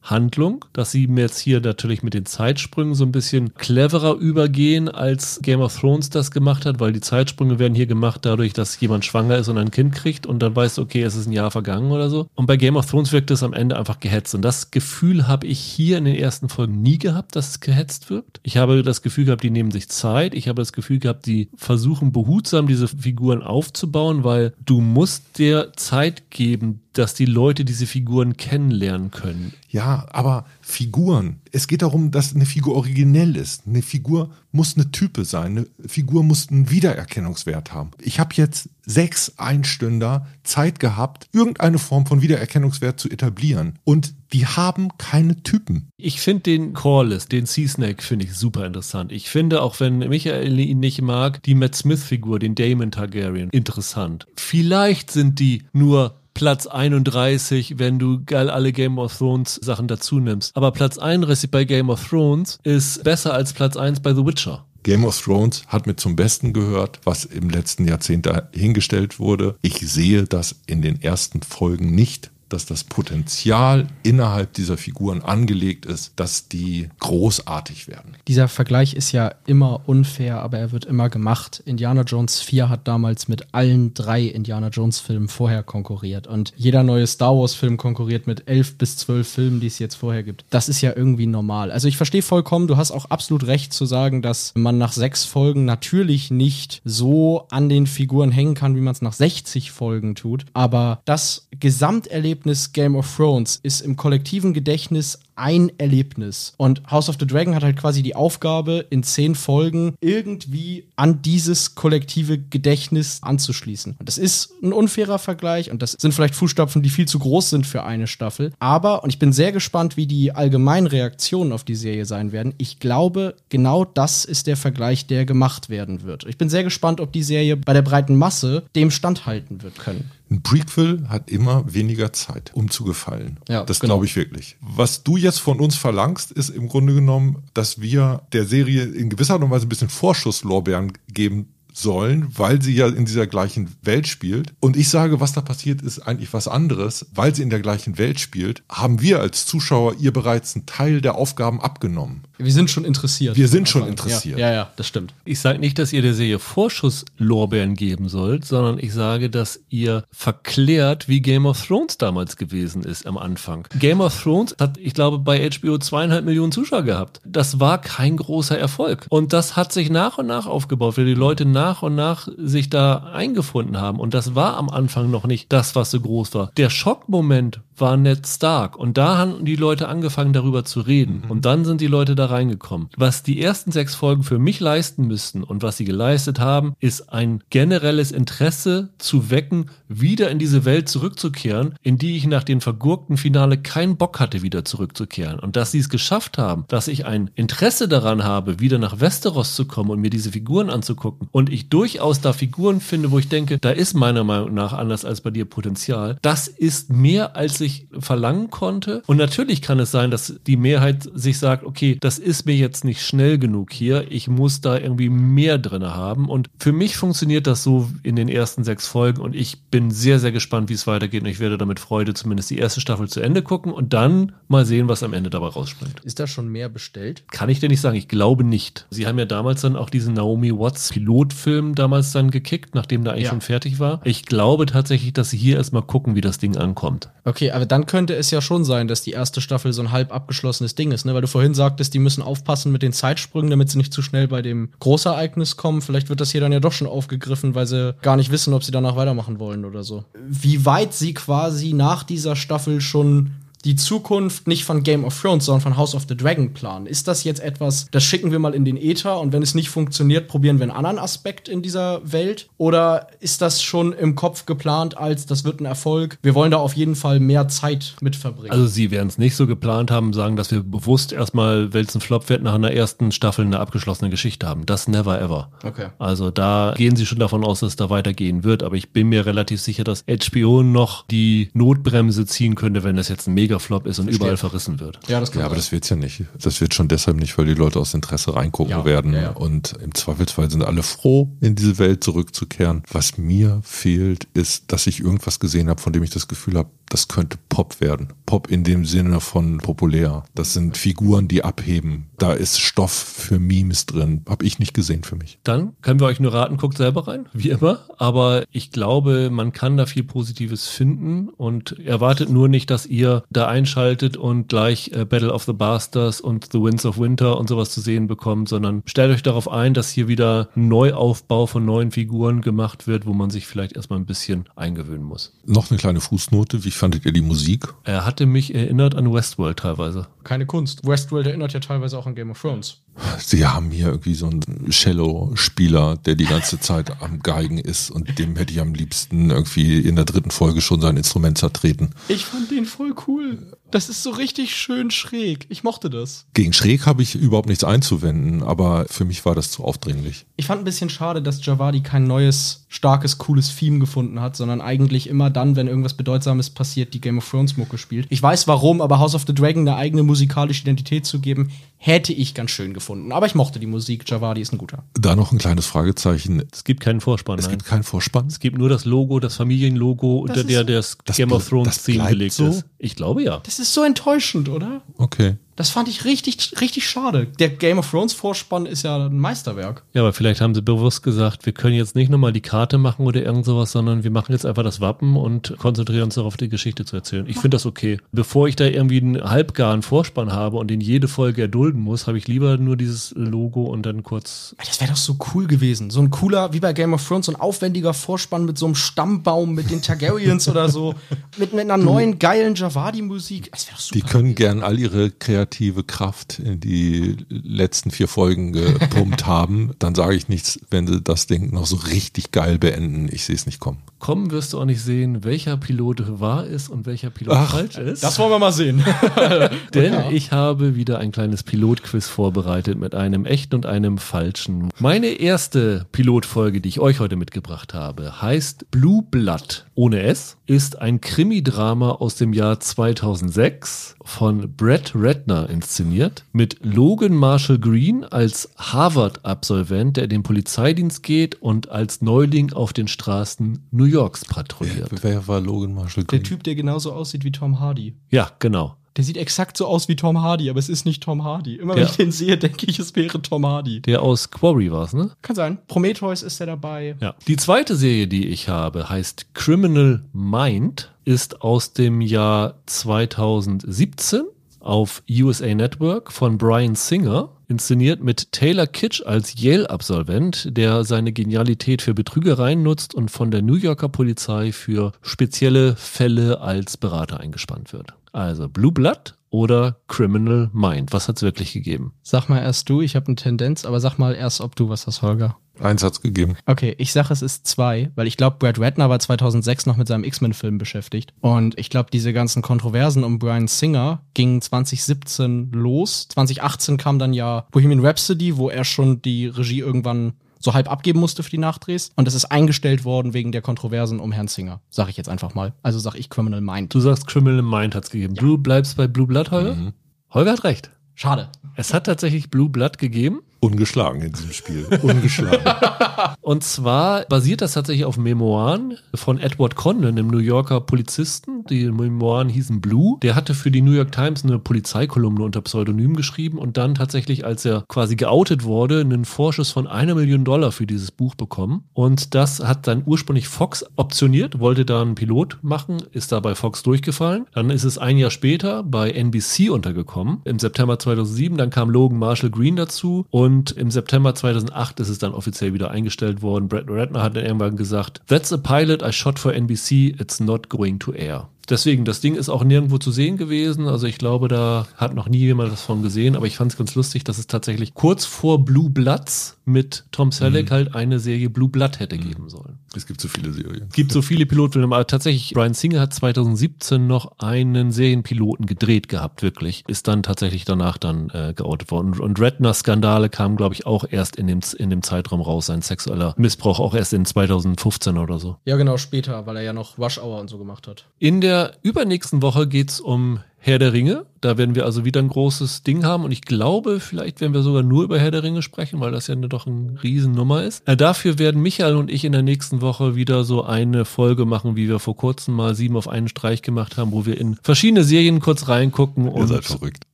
Handlung, dass sie mir jetzt hier natürlich mit den Zeitsprüngen so ein bisschen cleverer übergehen, als Game of Thrones das gemacht hat, weil die Zeitsprünge werden hier gemacht dadurch, dass jemand schwanger ist und ein Kind kriegt und dann weißt du, okay, es ist ein Jahr vergangen oder so. Und bei Game of Thrones wirkt es am Ende einfach gehetzt. Und das Gefühl habe ich hier in den ersten Folgen nie gehabt, dass es gehetzt wirkt. Ich habe das Gefühl gehabt, die nehmen sich Zeit. Ich habe das Gefühl gehabt, die versuchen behutsam diese Figuren aufzubauen, weil du musst Zeit geben, dass die Leute diese Figuren kennenlernen können. Ja, aber Figuren. Es geht darum, dass eine Figur originell ist. Eine Figur muss eine Type sein. Eine Figur muss einen Wiedererkennungswert haben. Ich habe jetzt sechs Einstünder Zeit gehabt, irgendeine Form von Wiedererkennungswert zu etablieren. Und die haben keine Typen. Ich finde den Corliss, den Sea Snake, finde ich super interessant. Ich finde, auch wenn Michael ihn nicht mag, die Matt Smith-Figur, den Damon Targaryen, interessant. Vielleicht sind die nur Platz 31, wenn du geil alle Game of Thrones Sachen dazu nimmst. Aber Platz 31 bei Game of Thrones ist besser als Platz 1 bei The Witcher. Game of Thrones hat mir zum Besten gehört, was im letzten Jahrzehnt dahingestellt wurde. Ich sehe das in den ersten Folgen nicht dass das Potenzial innerhalb dieser Figuren angelegt ist, dass die großartig werden. Dieser Vergleich ist ja immer unfair, aber er wird immer gemacht. Indiana Jones 4 hat damals mit allen drei Indiana Jones Filmen vorher konkurriert und jeder neue Star Wars Film konkurriert mit elf bis zwölf Filmen, die es jetzt vorher gibt. Das ist ja irgendwie normal. Also ich verstehe vollkommen, du hast auch absolut recht zu sagen, dass man nach sechs Folgen natürlich nicht so an den Figuren hängen kann, wie man es nach 60 Folgen tut. Aber das Gesamterlebnis Erlebnis Game of Thrones ist im kollektiven Gedächtnis ein Erlebnis. Und House of the Dragon hat halt quasi die Aufgabe, in zehn Folgen irgendwie an dieses kollektive Gedächtnis anzuschließen. Und das ist ein unfairer Vergleich und das sind vielleicht Fußstapfen, die viel zu groß sind für eine Staffel. Aber, und ich bin sehr gespannt, wie die allgemeinen Reaktionen auf die Serie sein werden. Ich glaube, genau das ist der Vergleich, der gemacht werden wird. Ich bin sehr gespannt, ob die Serie bei der breiten Masse dem standhalten wird können. Ein Prequel hat immer weniger Zeit, um zu gefallen. Ja, das genau. glaube ich wirklich. Was du jetzt von uns verlangst, ist im Grunde genommen, dass wir der Serie in gewisser Art und Weise ein bisschen Vorschusslorbeeren geben sollen, weil sie ja in dieser gleichen Welt spielt. Und ich sage, was da passiert, ist eigentlich was anderes. Weil sie in der gleichen Welt spielt, haben wir als Zuschauer ihr bereits einen Teil der Aufgaben abgenommen. Wir sind schon interessiert. Wir sind schon interessiert. Ja, ja, ja, das stimmt. Ich sage nicht, dass ihr der Serie Vorschusslorbeeren geben sollt, sondern ich sage, dass ihr verklärt, wie Game of Thrones damals gewesen ist am Anfang. Game of Thrones hat, ich glaube, bei HBO zweieinhalb Millionen Zuschauer gehabt. Das war kein großer Erfolg. Und das hat sich nach und nach aufgebaut, weil die Leute nach und nach sich da eingefunden haben. Und das war am Anfang noch nicht das, was so groß war. Der Schockmoment war Ned Stark. Und da haben die Leute angefangen, darüber zu reden. Mhm. Und dann sind die Leute da reingekommen. Was die ersten sechs Folgen für mich leisten müssten und was sie geleistet haben, ist ein generelles Interesse zu wecken, wieder in diese Welt zurückzukehren, in die ich nach dem vergurkten Finale keinen Bock hatte, wieder zurückzukehren. Und dass sie es geschafft haben, dass ich ein Interesse daran habe, wieder nach Westeros zu kommen und mir diese Figuren anzugucken. Und ich durchaus da Figuren finde, wo ich denke, da ist meiner Meinung nach anders als bei dir Potenzial. Das ist mehr, als ich verlangen konnte. Und natürlich kann es sein, dass die Mehrheit sich sagt, okay, das ist mir jetzt nicht schnell genug hier. Ich muss da irgendwie mehr drin haben. Und für mich funktioniert das so in den ersten sechs Folgen und ich bin sehr, sehr gespannt, wie es weitergeht. Und ich werde damit Freude zumindest die erste Staffel zu Ende gucken und dann mal sehen, was am Ende dabei rausspringt. Ist da schon mehr bestellt? Kann ich dir nicht sagen. Ich glaube nicht. Sie haben ja damals dann auch diesen Naomi Watts Pilotfilm damals dann gekickt, nachdem da eigentlich ja. schon fertig war. Ich glaube tatsächlich, dass sie hier erstmal gucken, wie das Ding ankommt. Okay, aber dann könnte es ja schon sein, dass die erste Staffel so ein halb abgeschlossenes Ding ist, ne? Weil du vorhin sagtest, die müssen aufpassen mit den Zeitsprüngen, damit sie nicht zu schnell bei dem Großereignis kommen. Vielleicht wird das hier dann ja doch schon aufgegriffen, weil sie gar nicht wissen, ob sie danach weitermachen wollen oder so. Wie weit sie quasi nach dieser Staffel schon die Zukunft nicht von Game of Thrones, sondern von House of the Dragon planen. Ist das jetzt etwas, das schicken wir mal in den Äther und wenn es nicht funktioniert, probieren wir einen anderen Aspekt in dieser Welt? Oder ist das schon im Kopf geplant als, das wird ein Erfolg, wir wollen da auf jeden Fall mehr Zeit mit verbringen? Also sie werden es nicht so geplant haben, sagen, dass wir bewusst erstmal, weil es ein Flop wird, nach einer ersten Staffel eine abgeschlossene Geschichte haben. Das never ever. Okay. Also da gehen sie schon davon aus, dass es da weitergehen wird, aber ich bin mir relativ sicher, dass HBO noch die Notbremse ziehen könnte, wenn das jetzt ein mega Megaflop ist und Verstehe. überall verrissen wird. Ja, das kann ja aber das wird's ja nicht. Das wird schon deshalb nicht, weil die Leute aus Interesse reingucken ja, werden. Ja, ja. Und im Zweifelsfall sind alle froh, in diese Welt zurückzukehren. Was mir fehlt, ist, dass ich irgendwas gesehen habe, von dem ich das Gefühl habe, das könnte Pop werden. Pop in dem Sinne von populär. Das sind Figuren, die abheben. Da ist Stoff für Memes drin. Hab ich nicht gesehen für mich. Dann können wir euch nur raten, guckt selber rein, wie immer. Aber ich glaube, man kann da viel Positives finden und erwartet nur nicht, dass ihr da einschaltet und gleich äh, Battle of the Bastards und The Winds of Winter und sowas zu sehen bekommt, sondern stellt euch darauf ein, dass hier wieder ein Neuaufbau von neuen Figuren gemacht wird, wo man sich vielleicht erstmal ein bisschen eingewöhnen muss. Noch eine kleine Fußnote. Wie fandet ihr die Musik? Er hatte mich erinnert an Westworld teilweise. Keine Kunst. Westworld erinnert ja teilweise auch an Game of Thrones. Sie haben hier irgendwie so einen Cello-Spieler, der die ganze Zeit am Geigen ist und dem hätte ich am liebsten irgendwie in der dritten Folge schon sein Instrument zertreten. Ich fand den voll cool. Das ist so richtig schön schräg. Ich mochte das. Gegen schräg habe ich überhaupt nichts einzuwenden, aber für mich war das zu aufdringlich. Ich fand ein bisschen schade, dass Javadi kein neues starkes, cooles Theme gefunden hat, sondern eigentlich immer dann, wenn irgendwas Bedeutsames passiert, die Game of Thrones Mucke spielt. Ich weiß warum, aber House of the Dragon eine eigene musikalische Identität zu geben, hätte ich ganz schön gefunden. Aber ich mochte die Musik. Javadi ist ein guter. Da noch ein kleines Fragezeichen. Es gibt keinen Vorspann. Es nein. gibt keinen Vorspann. Es gibt nur das Logo, das Familienlogo, unter ist- der das, Das Game of Thrones das Theme gelegt so? ist. Ich glaube ja. Das ist so enttäuschend, oder? Okay. Das fand ich richtig, richtig schade. Der Game of Thrones Vorspann ist ja ein Meisterwerk. Ja, aber vielleicht haben sie bewusst gesagt, wir können jetzt nicht nochmal die Karte machen oder irgend sowas, sondern wir machen jetzt einfach das Wappen und konzentrieren uns darauf, die Geschichte zu erzählen. Ich finde das okay. Bevor ich da irgendwie einen halbgaren Vorspann habe und den jede Folge erdulden muss, habe ich lieber nur dieses Logo und dann kurz. Das wäre doch so cool gewesen. So ein cooler, wie bei Game of Thrones, so ein aufwendiger Vorspann mit so einem Stammbaum, mit den Targaryens oder so. [LAUGHS] Mit, mit einer neuen, geilen Javadi-Musik. Das wäre doch super. Die können gern all ihre kreative Kraft in die letzten vier Folgen gepumpt haben. Dann sage ich nichts, wenn sie das Ding noch so richtig geil beenden. Ich sehe es nicht kommen. Kommen wirst du auch nicht sehen, welcher Pilot wahr ist und welcher Pilot Ach, falsch ist. Das wollen wir mal sehen. [LAUGHS] Denn Ja. ich habe wieder ein kleines Pilotquiz vorbereitet mit einem echten und einem falschen. Meine erste Pilotfolge, die ich euch heute mitgebracht habe, heißt Blue Blood ohne S, ist ein Krimidrama aus dem Jahr 2006 von Brett Ratner inszeniert mit Logan Marshall Green als Harvard-Absolvent, der in den Polizeidienst geht und als Neuling auf den Straßen New Yorks patrouilliert. Wer war Logan Marshall Der Green? Typ, der genauso aussieht wie Tom Hardy. Ja, genau. Der sieht exakt so aus wie Tom Hardy, aber es ist nicht Tom Hardy. Immer Ja. wenn ich den sehe, denke ich, es wäre Tom Hardy. Der aus Quarry war es, ne? Kann sein. Prometheus ist der dabei. Ja. Die zweite Serie, die ich habe, heißt Criminal Mind, ist aus dem Jahr 2017 auf USA Network von Brian Singer, inszeniert mit Taylor Kitsch als Yale-Absolvent, der seine Genialität für Betrügereien nutzt und von der New Yorker Polizei für spezielle Fälle als Berater eingespannt wird. Also Blue Blood oder Criminal Mind. Was hat's wirklich gegeben? Sag mal erst du, ich habe eine Tendenz, aber sag mal erst, ob du was hast, Holger. Eins hat's gegeben. Okay, ich sage, es ist zwei, weil ich glaube, Brad Ratner war 2006 noch mit seinem X-Men-Film beschäftigt. Und ich glaube, diese ganzen Kontroversen um Brian Singer gingen 2017 los. 2018 kam dann ja Bohemian Rhapsody, wo er schon die Regie irgendwann so halb abgeben musste für die Nachdrehs. Und es ist eingestellt worden wegen der Kontroversen um Herrn Singer. Sag ich jetzt einfach mal. Also sag ich Criminal Mind. Du sagst Criminal Mind hat's gegeben. Du bleibst bei Blue Blood, Holger? Holger hat recht. Schade. Es hat tatsächlich Blue Blood gegeben. Ungeschlagen in diesem Spiel. Ungeschlagen. [LAUGHS] Und zwar basiert das tatsächlich auf Memoiren von Edward Condon, einem New Yorker Polizisten. Die Memoiren hießen Blue. Der hatte für die New York Times eine Polizeikolumne unter Pseudonym geschrieben und dann tatsächlich, als er quasi geoutet wurde, einen Vorschuss von einer Million Dollar für dieses Buch bekommen. Und das hat dann ursprünglich Fox optioniert, wollte da einen Pilot machen, ist da bei Fox durchgefallen. Dann ist es ein Jahr später bei NBC untergekommen, im September 2007. Dann kam Logan Marshall Green dazu und im September 2008 ist es dann offiziell wieder eingestellt worden. Brett Ratner hat dann irgendwann gesagt, That's a pilot I shot for NBC, it's not going to air. Deswegen, das Ding ist auch nirgendwo zu sehen gewesen. Also ich glaube, da hat noch nie jemand was von gesehen. Aber ich fand es ganz lustig, dass es tatsächlich kurz vor Blue Bloods mit Tom Selleck halt eine Serie Blue Blood hätte geben sollen. es gibt so viele Serien. Gibt so viele Pilotfilme, aber tatsächlich, Brian Singer hat 2017 noch einen Serienpiloten gedreht gehabt, wirklich. Ist dann tatsächlich danach dann äh, geoutet worden. Und Redner-Skandale kamen, glaube ich, auch erst in dem, in dem Zeitraum raus. Sein sexueller Missbrauch auch erst in 2015 oder so. Ja, genau, später, weil er ja noch Rush Hour und so gemacht hat. In der übernächsten Woche geht's um Herr der Ringe. Da werden wir also wieder ein großes Ding haben und ich glaube, vielleicht werden wir sogar nur über Herr der Ringe sprechen, weil das ja doch eine Riesennummer ist. Äh, dafür werden Michael und ich in der nächsten Woche wieder so eine Folge machen, wie wir vor kurzem mal sieben auf einen Streich gemacht haben, wo wir in verschiedene Serien kurz reingucken Ihr und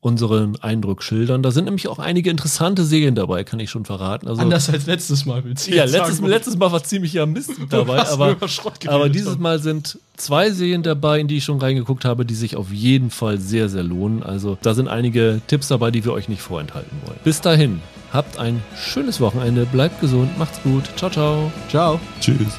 unseren Eindruck schildern. Da sind nämlich auch einige interessante Serien dabei, kann ich schon verraten. Also, Anders als letztes Mal, willst du ja, letztes, sagen, letztes Mal war ziemlich ja Mist [LAUGHS] dabei, aber, aber dieses. Mal sind zwei Serien dabei, in die ich schon reingeguckt habe, die sich auf jeden Fall sehr, sehr lohnen. Also da sind einige Tipps dabei, die wir euch nicht vorenthalten wollen. Bis dahin, habt ein schönes Wochenende, bleibt gesund, macht's gut, ciao, ciao. Ciao. Tschüss.